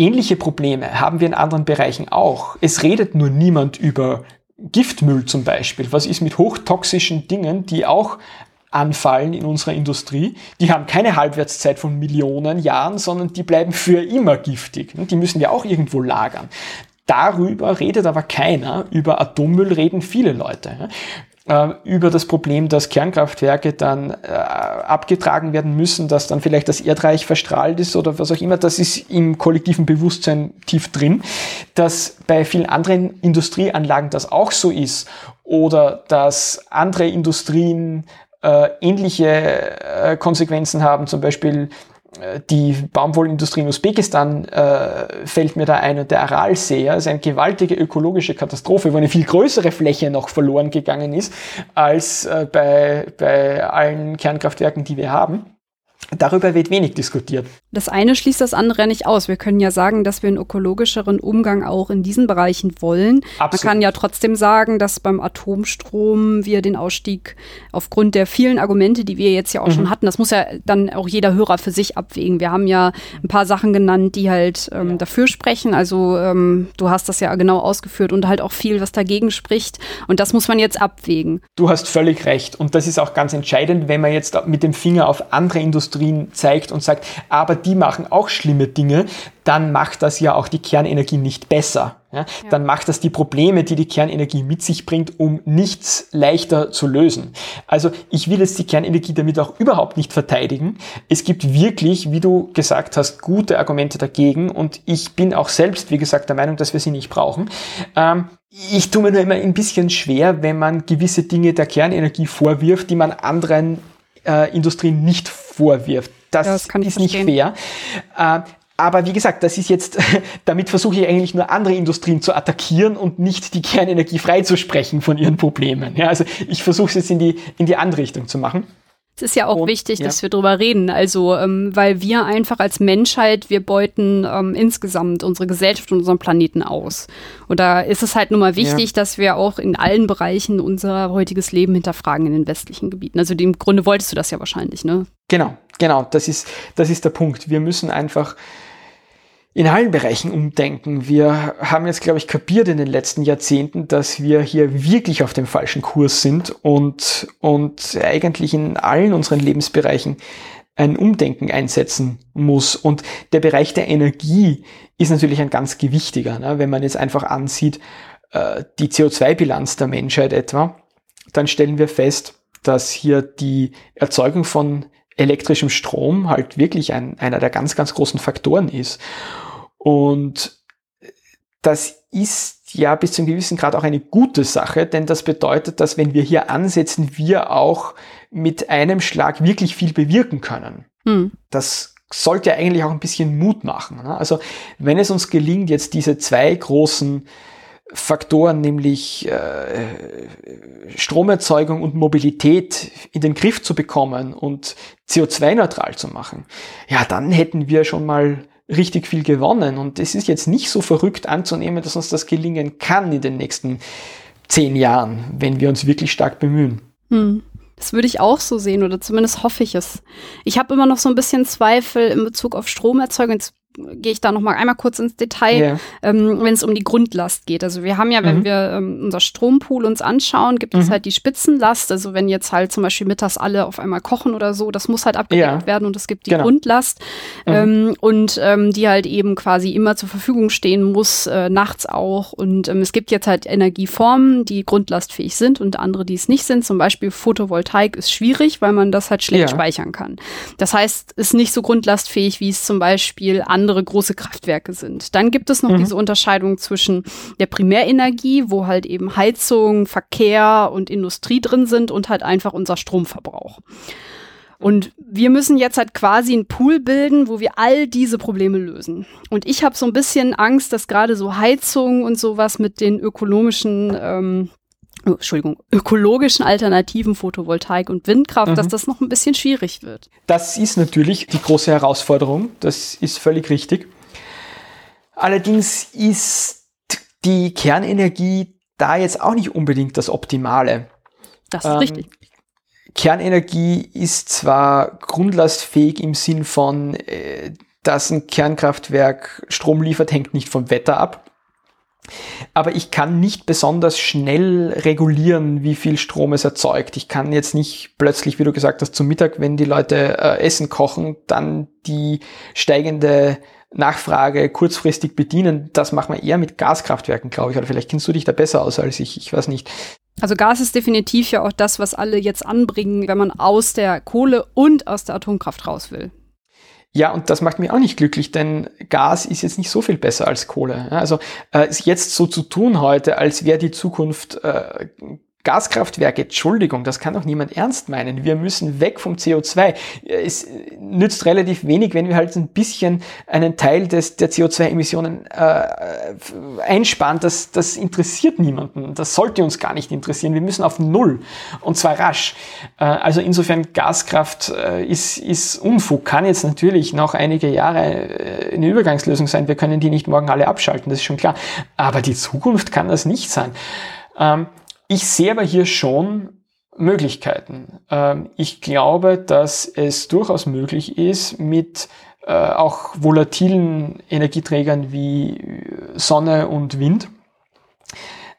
ähnliche Probleme haben wir in anderen Bereichen auch. Es redet nur niemand über Giftmüll zum Beispiel. Was ist mit hochtoxischen Dingen, die auch anfallen in unserer Industrie. Die haben keine Halbwertszeit von Millionen Jahren, sondern die bleiben für immer giftig. Die müssen wir auch irgendwo lagern. Darüber redet aber keiner. Über Atommüll reden viele Leute. Äh, über das Problem, dass Kernkraftwerke dann äh, abgetragen werden müssen, dass dann vielleicht das Erdreich verstrahlt ist oder was auch immer, das ist im kollektiven Bewusstsein tief drin. Dass bei vielen anderen Industrieanlagen das auch so ist oder dass andere Industrien äh, ähnliche äh, Konsequenzen haben, zum Beispiel die Baumwollindustrie in Usbekistan äh, fällt mir da ein und der Aralsee, ja, ist eine gewaltige ökologische Katastrophe, wo eine viel größere Fläche noch verloren gegangen ist als äh, bei, bei allen Kernkraftwerken, die wir haben. Darüber wird wenig diskutiert. Das eine schließt das andere nicht aus. Wir können ja sagen, dass wir einen ökologischeren Umgang auch in diesen Bereichen wollen. Absolut. Man kann ja trotzdem sagen, dass beim Atomstrom wir den Ausstieg aufgrund der vielen Argumente, die wir jetzt ja auch mhm. schon hatten, das muss ja dann auch jeder Hörer für sich abwägen. Wir haben ja ein paar Sachen genannt, die halt ähm, dafür sprechen. Also ähm, du hast das ja genau ausgeführt und halt auch viel, was dagegen spricht. Und das muss man jetzt abwägen. Du hast völlig recht. Und das ist auch ganz entscheidend, wenn man jetzt mit dem Finger auf andere Industrien Industrien zeigt und sagt, aber die machen auch schlimme Dinge, dann macht das ja auch die Kernenergie nicht besser. Ja? Ja. Dann macht das die Probleme, die die Kernenergie mit sich bringt, um nichts leichter zu lösen. Also ich will jetzt die Kernenergie damit auch überhaupt nicht verteidigen. Es gibt wirklich, wie du gesagt hast, gute Argumente dagegen und ich bin auch selbst, wie gesagt, der Meinung, dass wir sie nicht brauchen. Ähm, ich tue mir nur immer ein bisschen schwer, wenn man gewisse Dinge der Kernenergie vorwirft, die man anderen äh, Industrien nicht vorwirft. Das, das ist nicht fair. Äh, aber wie gesagt, das ist jetzt, damit versuche ich eigentlich nur andere Industrien zu attackieren und nicht die Kernenergie freizusprechen von ihren Problemen. Ja, also ich versuche es jetzt in die, in die andere Richtung zu machen. Es ist ja auch und, wichtig, ja. dass wir drüber reden. Also, ähm, weil wir einfach als Menschheit, wir beuten ähm, insgesamt unsere Gesellschaft und unseren Planeten aus. Und da ist es halt nun mal wichtig, ja. dass wir auch in allen Bereichen unser heutiges Leben hinterfragen in den westlichen Gebieten. Also, im Grunde wolltest du das ja wahrscheinlich, ne? Genau, genau. Das ist, das ist der Punkt. Wir müssen einfach in allen Bereichen umdenken. Wir haben jetzt, glaube ich, kapiert in den letzten Jahrzehnten, dass wir hier wirklich auf dem falschen Kurs sind und, und eigentlich in allen unseren Lebensbereichen ein Umdenken einsetzen muss. Und der Bereich der Energie ist natürlich ein ganz gewichtiger. Ne? Wenn man jetzt einfach ansieht, äh, die CO2-Bilanz der Menschheit etwa, dann stellen wir fest, dass hier die Erzeugung von elektrischem Strom halt wirklich ein, einer der ganz, ganz großen Faktoren ist. Und das ist ja bis zu einem gewissen Grad auch eine gute Sache, denn das bedeutet, dass wenn wir hier ansetzen, wir auch mit einem Schlag wirklich viel bewirken können. Hm. Das sollte ja eigentlich auch ein bisschen Mut machen. Ne? Also wenn es uns gelingt, jetzt diese zwei großen Faktoren, nämlich äh, Stromerzeugung und Mobilität in den Griff zu bekommen und CO2-neutral zu machen, ja, dann hätten wir schon mal richtig viel gewonnen. Und es ist jetzt nicht so verrückt anzunehmen, dass uns das gelingen kann in den nächsten zehn Jahren, wenn wir uns wirklich stark bemühen. Hm. Das würde ich auch so sehen oder zumindest hoffe ich es. Ich habe immer noch so ein bisschen Zweifel in Bezug auf Stromerzeugung. Jetzt gehe ich da noch mal einmal kurz ins Detail, yeah. ähm, wenn es um die Grundlast geht. Also wir haben ja, wenn mhm. wir ähm, unser Strompool uns anschauen, gibt mhm. es halt die Spitzenlast. Also wenn jetzt halt zum Beispiel mittags alle auf einmal kochen oder so, das muss halt abgedeckt ja. werden und es gibt die genau. Grundlast mhm. ähm, und ähm, die halt eben quasi immer zur Verfügung stehen muss, äh, nachts auch. Und ähm, es gibt jetzt halt Energieformen, die grundlastfähig sind und andere, die es nicht sind. Zum Beispiel Photovoltaik ist schwierig, weil man das halt schlecht ja. speichern kann. Das heißt, ist nicht so grundlastfähig, wie es zum Beispiel andere andere große Kraftwerke sind. Dann gibt es noch mhm. diese Unterscheidung zwischen der Primärenergie, wo halt eben Heizung, Verkehr und Industrie drin sind und halt einfach unser Stromverbrauch. Und wir müssen jetzt halt quasi einen Pool bilden, wo wir all diese Probleme lösen. Und ich habe so ein bisschen Angst, dass gerade so Heizung und sowas mit den ökonomischen ähm, oh, Entschuldigung, ökologischen Alternativen Photovoltaik und Windkraft, mhm. dass das noch ein bisschen schwierig wird. Das ist natürlich die große Herausforderung, das ist völlig richtig. Allerdings ist die Kernenergie da jetzt auch nicht unbedingt das Optimale. Das ist ähm, richtig. Kernenergie ist zwar grundlastfähig im Sinn von, äh, dass ein Kernkraftwerk Strom liefert, hängt nicht vom Wetter ab. Aber ich kann nicht besonders schnell regulieren, wie viel Strom es erzeugt. Ich kann jetzt nicht plötzlich, wie du gesagt hast, zum Mittag, wenn die Leute äh, Essen kochen, dann die steigende Nachfrage kurzfristig bedienen. Das machen wir eher mit Gaskraftwerken, glaube ich. Oder vielleicht kennst du dich da besser aus als ich. Ich weiß nicht. Also Gas ist definitiv ja auch das, was alle jetzt anbringen, wenn man aus der Kohle und aus der Atomkraft raus will. Ja, und das macht mich auch nicht glücklich, denn Gas ist jetzt nicht so viel besser als Kohle. Also äh, jetzt so zu tun heute, als wäre die Zukunft äh, Gaskraftwerke, Entschuldigung, das kann doch niemand ernst meinen. Wir müssen weg vom CO2. Es nützt relativ wenig, wenn wir halt ein bisschen einen Teil des, der CO2-Emissionen äh, einsparen. Das, das interessiert niemanden. Das sollte uns gar nicht interessieren. Wir müssen auf Null und zwar rasch. Äh, also insofern Gaskraft äh, ist, ist Unfug. Kann jetzt natürlich noch einige Jahre äh, eine Übergangslösung sein. Wir können die nicht morgen alle abschalten, das ist schon klar. Aber die Zukunft kann das nicht sein. Ähm, ich sehe aber hier schon Möglichkeiten. Ähm, ich glaube, dass es durchaus möglich ist, mit äh, auch volatilen Energieträgern wie Sonne und Wind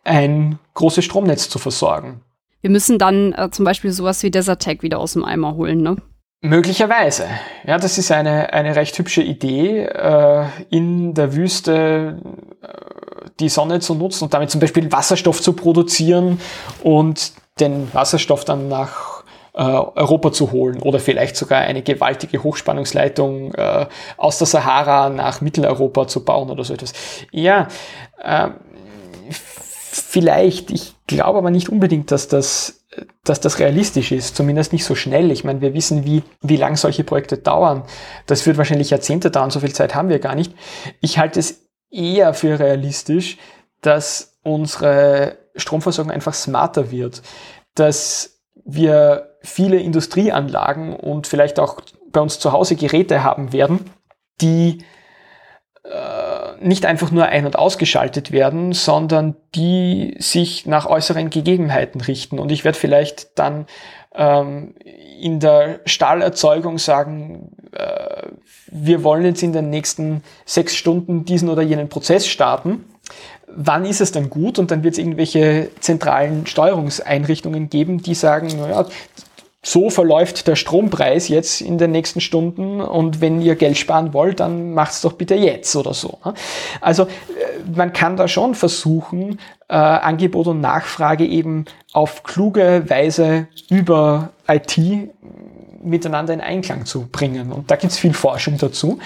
ein großes Stromnetz zu versorgen. Wir müssen dann äh, zum Beispiel sowas wie Desertec wieder aus dem Eimer holen, ne? Möglicherweise. Ja, das ist eine, eine recht hübsche Idee, äh, in der Wüste äh, die Sonne zu nutzen und damit zum Beispiel Wasserstoff zu produzieren und den Wasserstoff dann nach äh, Europa zu holen oder vielleicht sogar eine gewaltige Hochspannungsleitung äh, aus der Sahara nach Mitteleuropa zu bauen oder so etwas. Ja, äh, vielleicht. Ich glaube aber nicht unbedingt, dass das dass das realistisch ist, zumindest nicht so schnell. Ich meine, wir wissen, wie, wie lang solche Projekte dauern. Das wird wahrscheinlich Jahrzehnte dauern, so viel Zeit haben wir gar nicht. Ich halte es eher für realistisch, dass unsere Stromversorgung einfach smarter wird, dass wir viele Industrieanlagen und vielleicht auch bei uns zu Hause Geräte haben werden, die äh, nicht einfach nur ein- und ausgeschaltet werden, sondern die sich nach äußeren Gegebenheiten richten. Und ich werde vielleicht dann ähm, in der Stahlerzeugung sagen, äh, wir wollen jetzt in den nächsten sechs Stunden diesen oder jenen Prozess starten. Wann ist es dann gut? Und dann wird es irgendwelche zentralen Steuerungseinrichtungen geben, die sagen, naja, so verläuft der Strompreis jetzt in den nächsten Stunden und wenn ihr Geld sparen wollt, dann macht's doch bitte jetzt oder so. Ne? Also äh, man kann da schon versuchen, äh, Angebot und Nachfrage eben auf kluge Weise über IT miteinander in Einklang zu bringen. Und da gibt's viel Forschung dazu.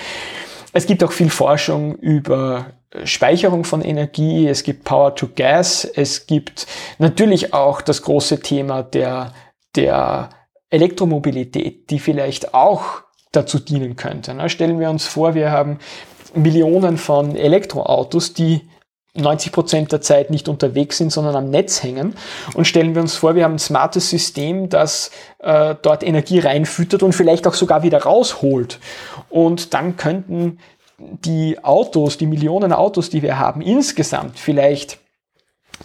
Es gibt auch viel Forschung über Speicherung von Energie, es gibt Power to Gas, es gibt natürlich auch das große Thema der, der Elektromobilität, die vielleicht auch dazu dienen könnte. Ne? Stellen wir uns vor, wir haben Millionen von Elektroautos, die 90 Prozent der Zeit nicht unterwegs sind, sondern am Netz hängen. Und stellen wir uns vor, wir haben ein smartes System, das äh, dort Energie reinfüttert und vielleicht auch sogar wieder rausholt. Und dann könnten die Autos, die Millionen Autos, die wir haben, insgesamt vielleicht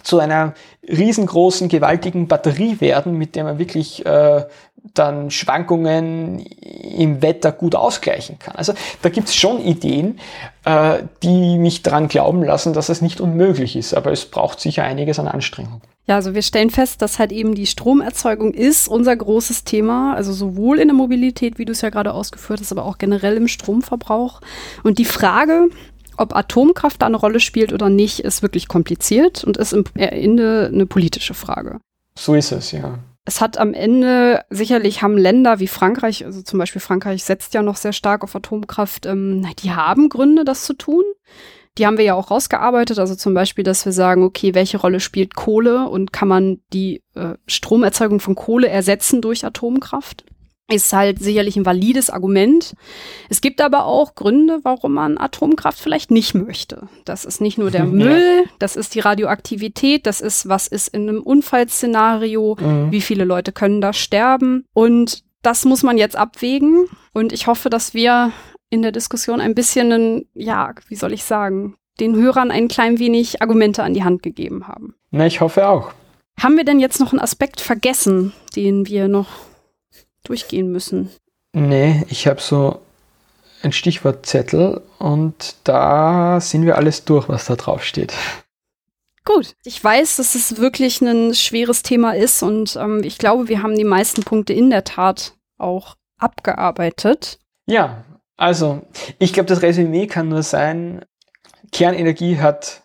zu einer riesengroßen, gewaltigen Batterie werden, mit der man wirklich äh, dann Schwankungen im Wetter gut ausgleichen kann. Also da gibt es schon Ideen, äh, die mich daran glauben lassen, dass es nicht unmöglich ist, aber es braucht sicher einiges an Anstrengung. Ja, also wir stellen fest, dass halt eben die Stromerzeugung ist unser großes Thema, also sowohl in der Mobilität, wie du es ja gerade ausgeführt hast, aber auch generell im Stromverbrauch. Und die Frage, ob Atomkraft da eine Rolle spielt oder nicht, ist wirklich kompliziert und ist im Ende eine politische Frage. So ist es, ja. Es hat am Ende, sicherlich haben Länder wie Frankreich, also zum Beispiel Frankreich setzt ja noch sehr stark auf Atomkraft, ähm, die haben Gründe, das zu tun. Die haben wir ja auch rausgearbeitet, also zum Beispiel, dass wir sagen, okay, welche Rolle spielt Kohle und kann man die äh, Stromerzeugung von Kohle ersetzen durch Atomkraft? Ist halt sicherlich ein valides Argument. Es gibt aber auch Gründe, warum man Atomkraft vielleicht nicht möchte. Das ist nicht nur der Müll, das ist die Radioaktivität, das ist, was ist in einem Unfallszenario, mhm. wie viele Leute können da sterben. Und das muss man jetzt abwägen. Und ich hoffe, dass wir in der Diskussion ein bisschen, einen, ja, wie soll ich sagen, den Hörern ein klein wenig Argumente an die Hand gegeben haben. Na, ich hoffe auch. Haben wir denn jetzt noch einen Aspekt vergessen, den wir noch durchgehen müssen? Nee, ich habe so ein Stichwortzettel und da sind wir alles durch, was da drauf steht. Gut, ich weiß, dass es wirklich ein schweres Thema ist und ähm, ich glaube, wir haben die meisten Punkte in der Tat auch abgearbeitet. Ja, also ich glaube, das Resümee kann nur sein, Kernenergie hat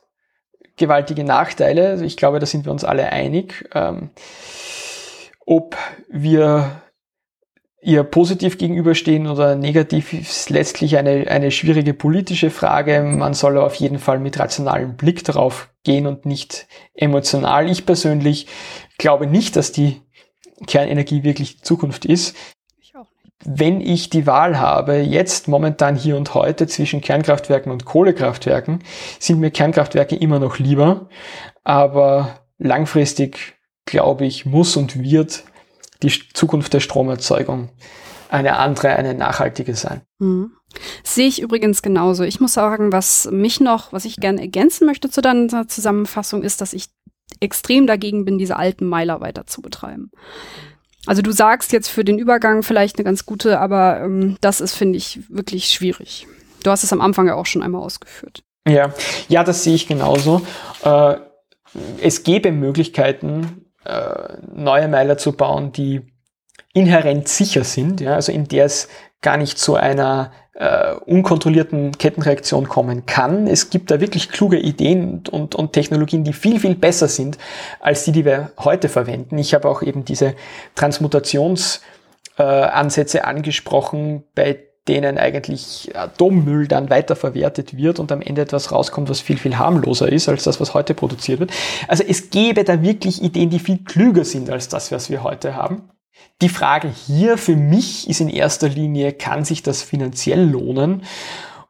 gewaltige Nachteile. Ich glaube, da sind wir uns alle einig. Ähm, ob wir ihr positiv gegenüberstehen oder negativ ist letztlich eine, eine schwierige politische Frage. Man soll auf jeden Fall mit rationalem Blick darauf gehen und nicht emotional. Ich persönlich glaube nicht, dass die Kernenergie wirklich die Zukunft ist. Ich auch nicht. Wenn ich die Wahl habe, jetzt momentan hier und heute zwischen Kernkraftwerken und Kohlekraftwerken, sind mir Kernkraftwerke immer noch lieber. Aber langfristig, glaube ich, muss und wird die Zukunft der Stromerzeugung eine andere, eine nachhaltige sein. Mhm. Sehe ich übrigens genauso. Ich muss sagen, was mich noch, was ich gerne ergänzen möchte zu deiner Zusammenfassung, ist, dass ich extrem dagegen bin, diese alten Meiler weiter zu betreiben. Also du sagst jetzt für den Übergang vielleicht eine ganz gute, aber ähm, das ist, finde ich, wirklich schwierig. Du hast es am Anfang ja auch schon einmal ausgeführt. Ja, ja, das sehe ich genauso. Äh, es gäbe Möglichkeiten, neue Meiler zu bauen, die inhärent sicher sind, ja, also in der es gar nicht zu einer äh, unkontrollierten Kettenreaktion kommen kann. Es gibt da wirklich kluge Ideen und, und Technologien, die viel, viel besser sind als die, die wir heute verwenden. Ich habe auch eben diese Transmutationsansätze äh, angesprochen, bei denen eigentlich Atommüll dann weiterverwertet wird und am Ende etwas rauskommt, was viel, viel harmloser ist als das, was heute produziert wird. Also es gäbe da wirklich Ideen, die viel klüger sind als das, was wir heute haben. Die Frage hier für mich ist in erster Linie, kann sich das finanziell lohnen?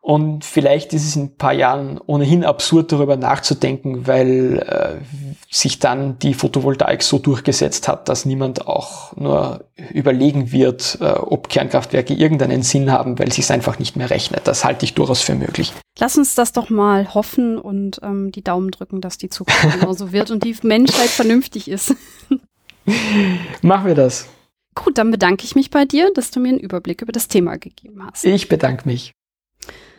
Und vielleicht ist es in ein paar Jahren ohnehin absurd darüber nachzudenken, weil äh, sich dann die Photovoltaik so durchgesetzt hat, dass niemand auch nur überlegen wird, äh, ob Kernkraftwerke irgendeinen Sinn haben, weil es sich einfach nicht mehr rechnet. Das halte ich durchaus für möglich. Lass uns das doch mal hoffen und ähm, die Daumen drücken, dass die Zukunft genauso wird und die Menschheit vernünftig ist. Machen wir das. Gut, dann bedanke ich mich bei dir, dass du mir einen Überblick über das Thema gegeben hast. Ich bedanke mich.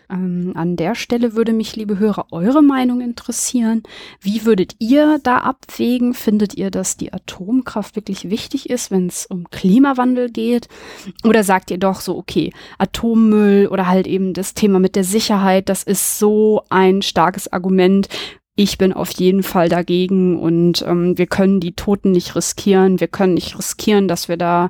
Ähm, an der Stelle würde mich, liebe Hörer, eure Meinung interessieren. Wie würdet ihr da abwägen? Findet ihr, dass die Atomkraft wirklich wichtig ist, wenn es um Klimawandel geht? Oder sagt ihr doch so, okay, Atommüll oder halt eben das Thema mit der Sicherheit, das ist so ein starkes Argument. Ich bin auf jeden Fall dagegen und ähm, wir können die Toten nicht riskieren. Wir können nicht riskieren, dass wir da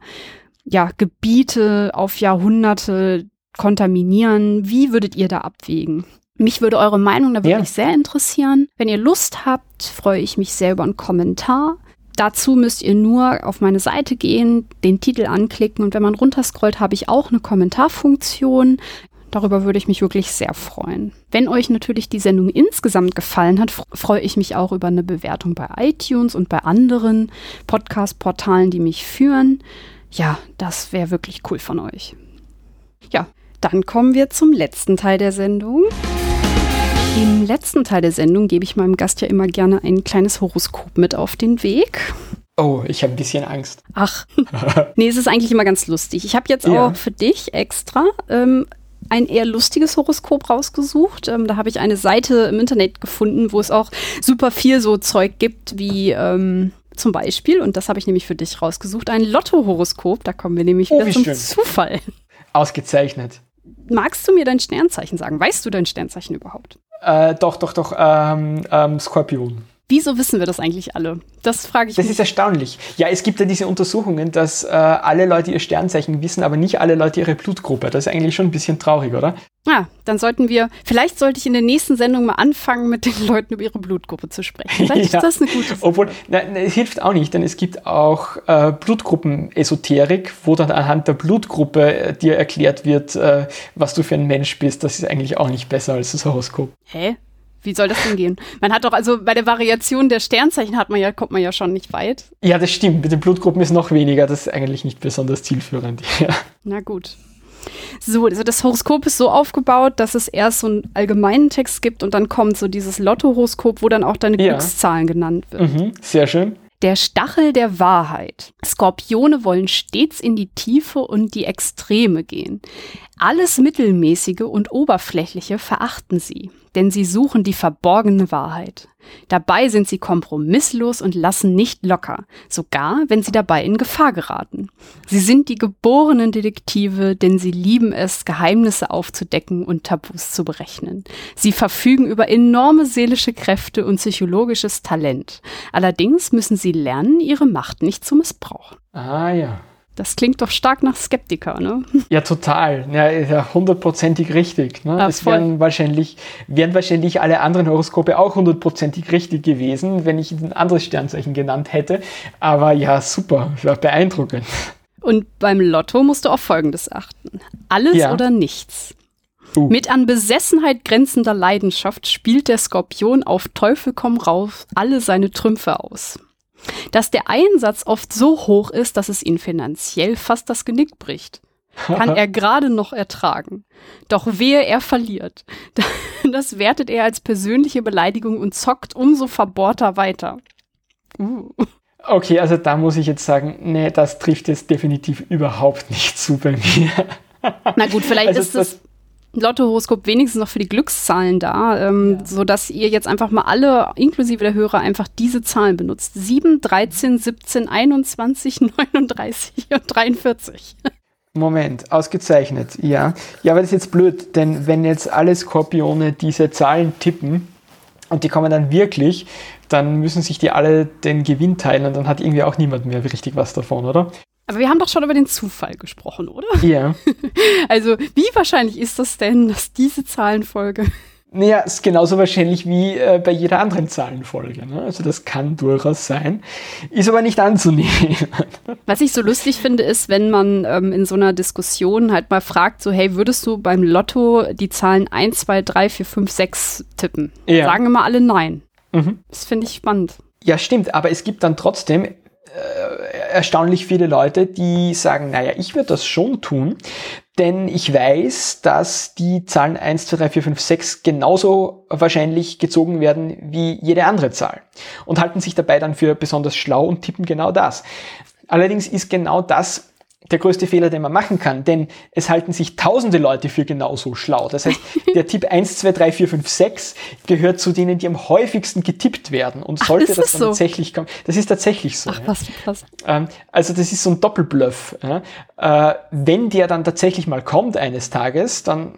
ja Gebiete auf Jahrhunderte kontaminieren? Wie würdet ihr da abwägen? Mich würde eure Meinung da wirklich ja. sehr interessieren. Wenn ihr Lust habt, freue ich mich sehr über einen Kommentar. Dazu müsst ihr nur auf meine Seite gehen, den Titel anklicken und wenn man runterscrollt, habe ich auch eine Kommentarfunktion. Darüber würde ich mich wirklich sehr freuen. Wenn euch natürlich die Sendung insgesamt gefallen hat, freue ich mich auch über eine Bewertung bei iTunes und bei anderen Podcast-Portalen, die mich führen. Ja, das wäre wirklich cool von euch. Dann kommen wir zum letzten Teil der Sendung. Im letzten Teil der Sendung gebe ich meinem Gast ja immer gerne ein kleines Horoskop mit auf den Weg. Oh, ich habe ein bisschen Angst. Ach, nee, es ist eigentlich immer ganz lustig. Ich habe jetzt ja. auch für dich extra ähm, ein eher lustiges Horoskop rausgesucht. Ähm, da habe ich eine Seite im Internet gefunden, wo es auch super viel so Zeug gibt, wie ähm, zum Beispiel, und das habe ich nämlich für dich rausgesucht, ein Lotto-Horoskop. Da kommen wir nämlich oh, wieder zum schön. Zufall. Ausgezeichnet. Magst du mir dein Sternzeichen sagen? Weißt du dein Sternzeichen überhaupt? Äh, doch, doch, doch. Ähm, ähm, Skorpion. Wieso wissen wir das eigentlich alle? Das frage ich Das mich. ist erstaunlich. Ja, es gibt ja diese Untersuchungen, dass äh, alle Leute ihr Sternzeichen wissen, aber nicht alle Leute ihre Blutgruppe. Das ist eigentlich schon ein bisschen traurig, oder? Ah, dann sollten wir, vielleicht sollte ich in der nächsten Sendung mal anfangen, mit den Leuten über ihre Blutgruppe zu sprechen. Vielleicht ja. ist das eine gute Sache. Obwohl, nein, es hilft auch nicht, denn es gibt auch äh, Blutgruppen-Esoterik, wo dann anhand der Blutgruppe äh, dir erklärt wird, äh, was du für ein Mensch bist. Das ist eigentlich auch nicht besser als das Horoskop. Hä? Wie soll das denn gehen? Man hat doch, also bei der Variation der Sternzeichen hat man ja, kommt man ja schon nicht weit. Ja, das stimmt. Mit den Blutgruppen ist noch weniger. Das ist eigentlich nicht besonders zielführend. Ja. Na gut. So, also das Horoskop ist so aufgebaut, dass es erst so einen allgemeinen Text gibt und dann kommt so dieses Lotto-Horoskop, wo dann auch deine ja. Glückszahlen genannt werden. Mhm, sehr schön. Der Stachel der Wahrheit. Skorpione wollen stets in die Tiefe und die Extreme gehen. Alles Mittelmäßige und Oberflächliche verachten sie, denn sie suchen die verborgene Wahrheit. Dabei sind sie kompromisslos und lassen nicht locker, sogar wenn sie dabei in Gefahr geraten. Sie sind die geborenen Detektive, denn sie lieben es, Geheimnisse aufzudecken und Tabus zu berechnen. Sie verfügen über enorme seelische Kräfte und psychologisches Talent. Allerdings müssen sie lernen, ihre Macht nicht zu missbrauchen. Ah ja. Das klingt doch stark nach Skeptiker, ne? Ja, total. Ja, hundertprozentig richtig. Ne? Ja, es wären wahrscheinlich, wären wahrscheinlich alle anderen Horoskope auch hundertprozentig richtig gewesen, wenn ich ein anderes Sternzeichen genannt hätte. Aber ja, super, war beeindruckend. Und beim Lotto musst du auf Folgendes achten. Alles Ja. oder nichts. Uh. Mit an Besessenheit grenzender Leidenschaft spielt der Skorpion auf Teufel komm raus alle seine Trümpfe aus. Dass der Einsatz oft so hoch ist, dass es ihn finanziell fast das Genick bricht, kann er gerade noch ertragen. Doch wehe, er verliert. Das wertet er als persönliche Beleidigung und zockt umso verbohrter weiter. Uh. Okay, also da muss ich jetzt sagen, nee, das trifft jetzt definitiv überhaupt nicht zu bei mir. Na gut, vielleicht Also ist das Lotto-Horoskop wenigstens noch für die Glückszahlen da, ähm, Ja. sodass ihr jetzt einfach mal alle, inklusive der Hörer, einfach diese Zahlen benutzt. 7, 13, 17, 21, 39 und 43. Moment, ausgezeichnet, ja. Ja, aber das ist jetzt blöd, denn wenn jetzt alle Skorpione diese Zahlen tippen und die kommen dann wirklich, dann müssen sich die alle den Gewinn teilen und dann hat irgendwie auch niemand mehr richtig was davon, oder? Aber wir haben doch schon über den Zufall gesprochen, oder? Ja. Also, wie wahrscheinlich ist das denn, dass diese Zahlenfolge Naja, ist genauso wahrscheinlich wie äh, bei jeder anderen Zahlenfolge. Ne? Also das kann durchaus sein, ist aber nicht anzunehmen. Was ich so lustig finde, ist, wenn man ähm, in so einer Diskussion halt mal fragt, so, hey, würdest du beim Lotto die Zahlen 1, 2, 3, 4, 5, 6 tippen? Ja. Sagen immer alle nein. Mhm. Das finde ich spannend. Ja, stimmt, aber es gibt dann trotzdem erstaunlich viele Leute, die sagen, naja, ich würde das schon tun, denn ich weiß, dass die Zahlen 1, 2, 3, 4, 5, 6 genauso wahrscheinlich gezogen werden wie jede andere Zahl und halten sich dabei dann für besonders schlau und tippen genau das. Allerdings ist genau das der größte Fehler, den man machen kann, denn es halten sich tausende Leute für genauso schlau. Das heißt, der Tipp 1, 2, 3, 4, 5, 6 gehört zu denen, die am häufigsten getippt werden. Und sollte ist das das dann so? tatsächlich kommen, das ist tatsächlich so. Ach, was krass. Ähm, also das ist so ein Doppelbluff. Ja. Äh, wenn der dann tatsächlich mal kommt eines Tages, dann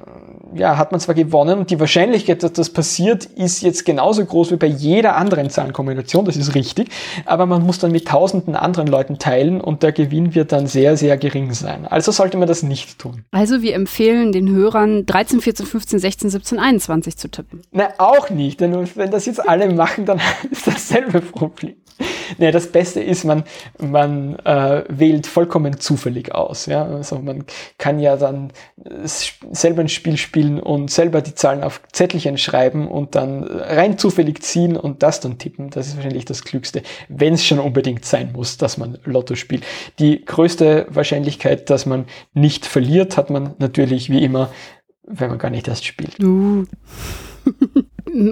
ja, hat man zwar gewonnen und die Wahrscheinlichkeit, dass das passiert, ist jetzt genauso groß wie bei jeder anderen Zahlenkombination, das ist richtig, aber man muss dann mit tausenden anderen Leuten teilen und der Gewinn wird dann sehr, sehr gering sein. Also sollte man das nicht tun. Also wir empfehlen den Hörern 13, 14, 15, 16, 17, 21 zu tippen. Na, auch nicht, denn wenn das jetzt alle machen, dann ist dasselbe Problem. Nee, das Beste ist, man, man äh, wählt vollkommen zufällig aus. Ja? Also man kann ja dann äh, selber ein Spiel spielen und selber die Zahlen auf Zettelchen schreiben und dann rein zufällig ziehen und das dann tippen. Das ist wahrscheinlich das Klügste, wenn es schon unbedingt sein muss, dass man Lotto spielt. Die größte Wahrscheinlichkeit, dass man nicht verliert, hat man natürlich wie immer, wenn man gar nicht erst spielt. Uh.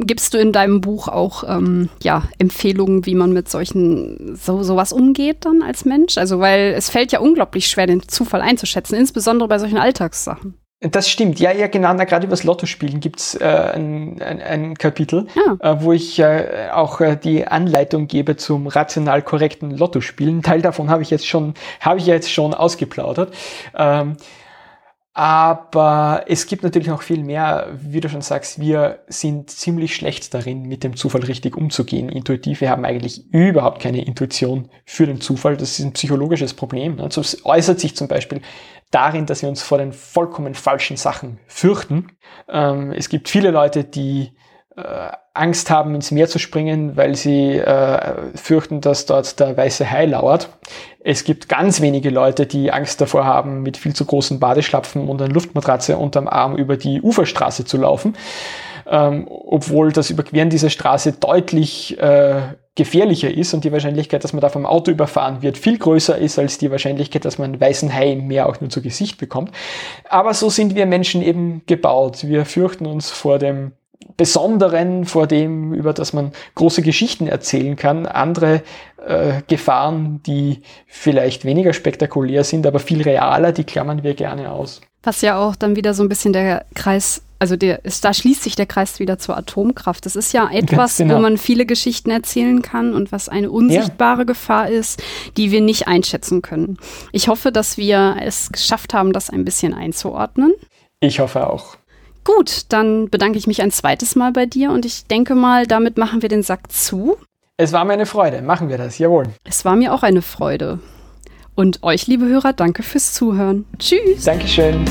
Gibst du in deinem Buch auch ähm, ja, Empfehlungen, wie man mit solchen so sowas umgeht dann als Mensch? Also weil es fällt ja unglaublich schwer, den Zufall einzuschätzen, insbesondere bei solchen Alltagssachen. Das stimmt, ja, ja, genau. Na, gerade über das Lottospielen gibt's äh, ein, ein, ein Kapitel, Ah. äh, wo ich äh, auch äh, die Anleitung gebe zum rational korrekten Lottospielen. Ein Teil davon habe ich jetzt schon, habe ich jetzt schon ausgeplaudert. Ähm, aber es gibt natürlich noch viel mehr, wie du schon sagst, wir sind ziemlich schlecht darin, mit dem Zufall richtig umzugehen. Intuitiv, wir haben eigentlich überhaupt keine Intuition für den Zufall. Das ist ein psychologisches Problem. ne? Das äußert sich zum Beispiel darin, dass wir uns vor den vollkommen falschen Sachen fürchten. Ähm, es gibt viele Leute, die äh, Angst haben, ins Meer zu springen, weil sie äh, fürchten, dass dort der weiße Hai lauert. Es gibt ganz wenige Leute, die Angst davor haben, mit viel zu großen Badeschlapfen und einer Luftmatratze unterm Arm über die Uferstraße zu laufen. Ähm, obwohl das Überqueren dieser Straße deutlich äh, gefährlicher ist und die Wahrscheinlichkeit, dass man da vom Auto überfahren wird, viel größer ist als die Wahrscheinlichkeit, dass man einen weißen Hai im Meer auch nur zu Gesicht bekommt. Aber so sind wir Menschen eben gebaut. Wir fürchten uns vor dem Besonderen, vor dem, über das man große Geschichten erzählen kann, andere äh, Gefahren, die vielleicht weniger spektakulär sind, aber viel realer, die klammern wir gerne aus. Was ja auch dann wieder so ein bisschen der Kreis, also der ist, da schließt sich der Kreis wieder zur Atomkraft. Das ist ja etwas, genau. wo man viele Geschichten erzählen kann und was eine unsichtbare Gefahr ist, die wir nicht einschätzen können. Ich hoffe, dass wir es geschafft haben, das ein bisschen einzuordnen. Ich hoffe auch. Gut, dann bedanke ich mich ein zweites Mal bei dir und ich denke mal, damit machen wir den Sack zu. Es war mir eine Freude. Machen wir das, jawohl. Es war mir auch eine Freude. Und euch, liebe Hörer, danke fürs Zuhören. Tschüss. Dankeschön.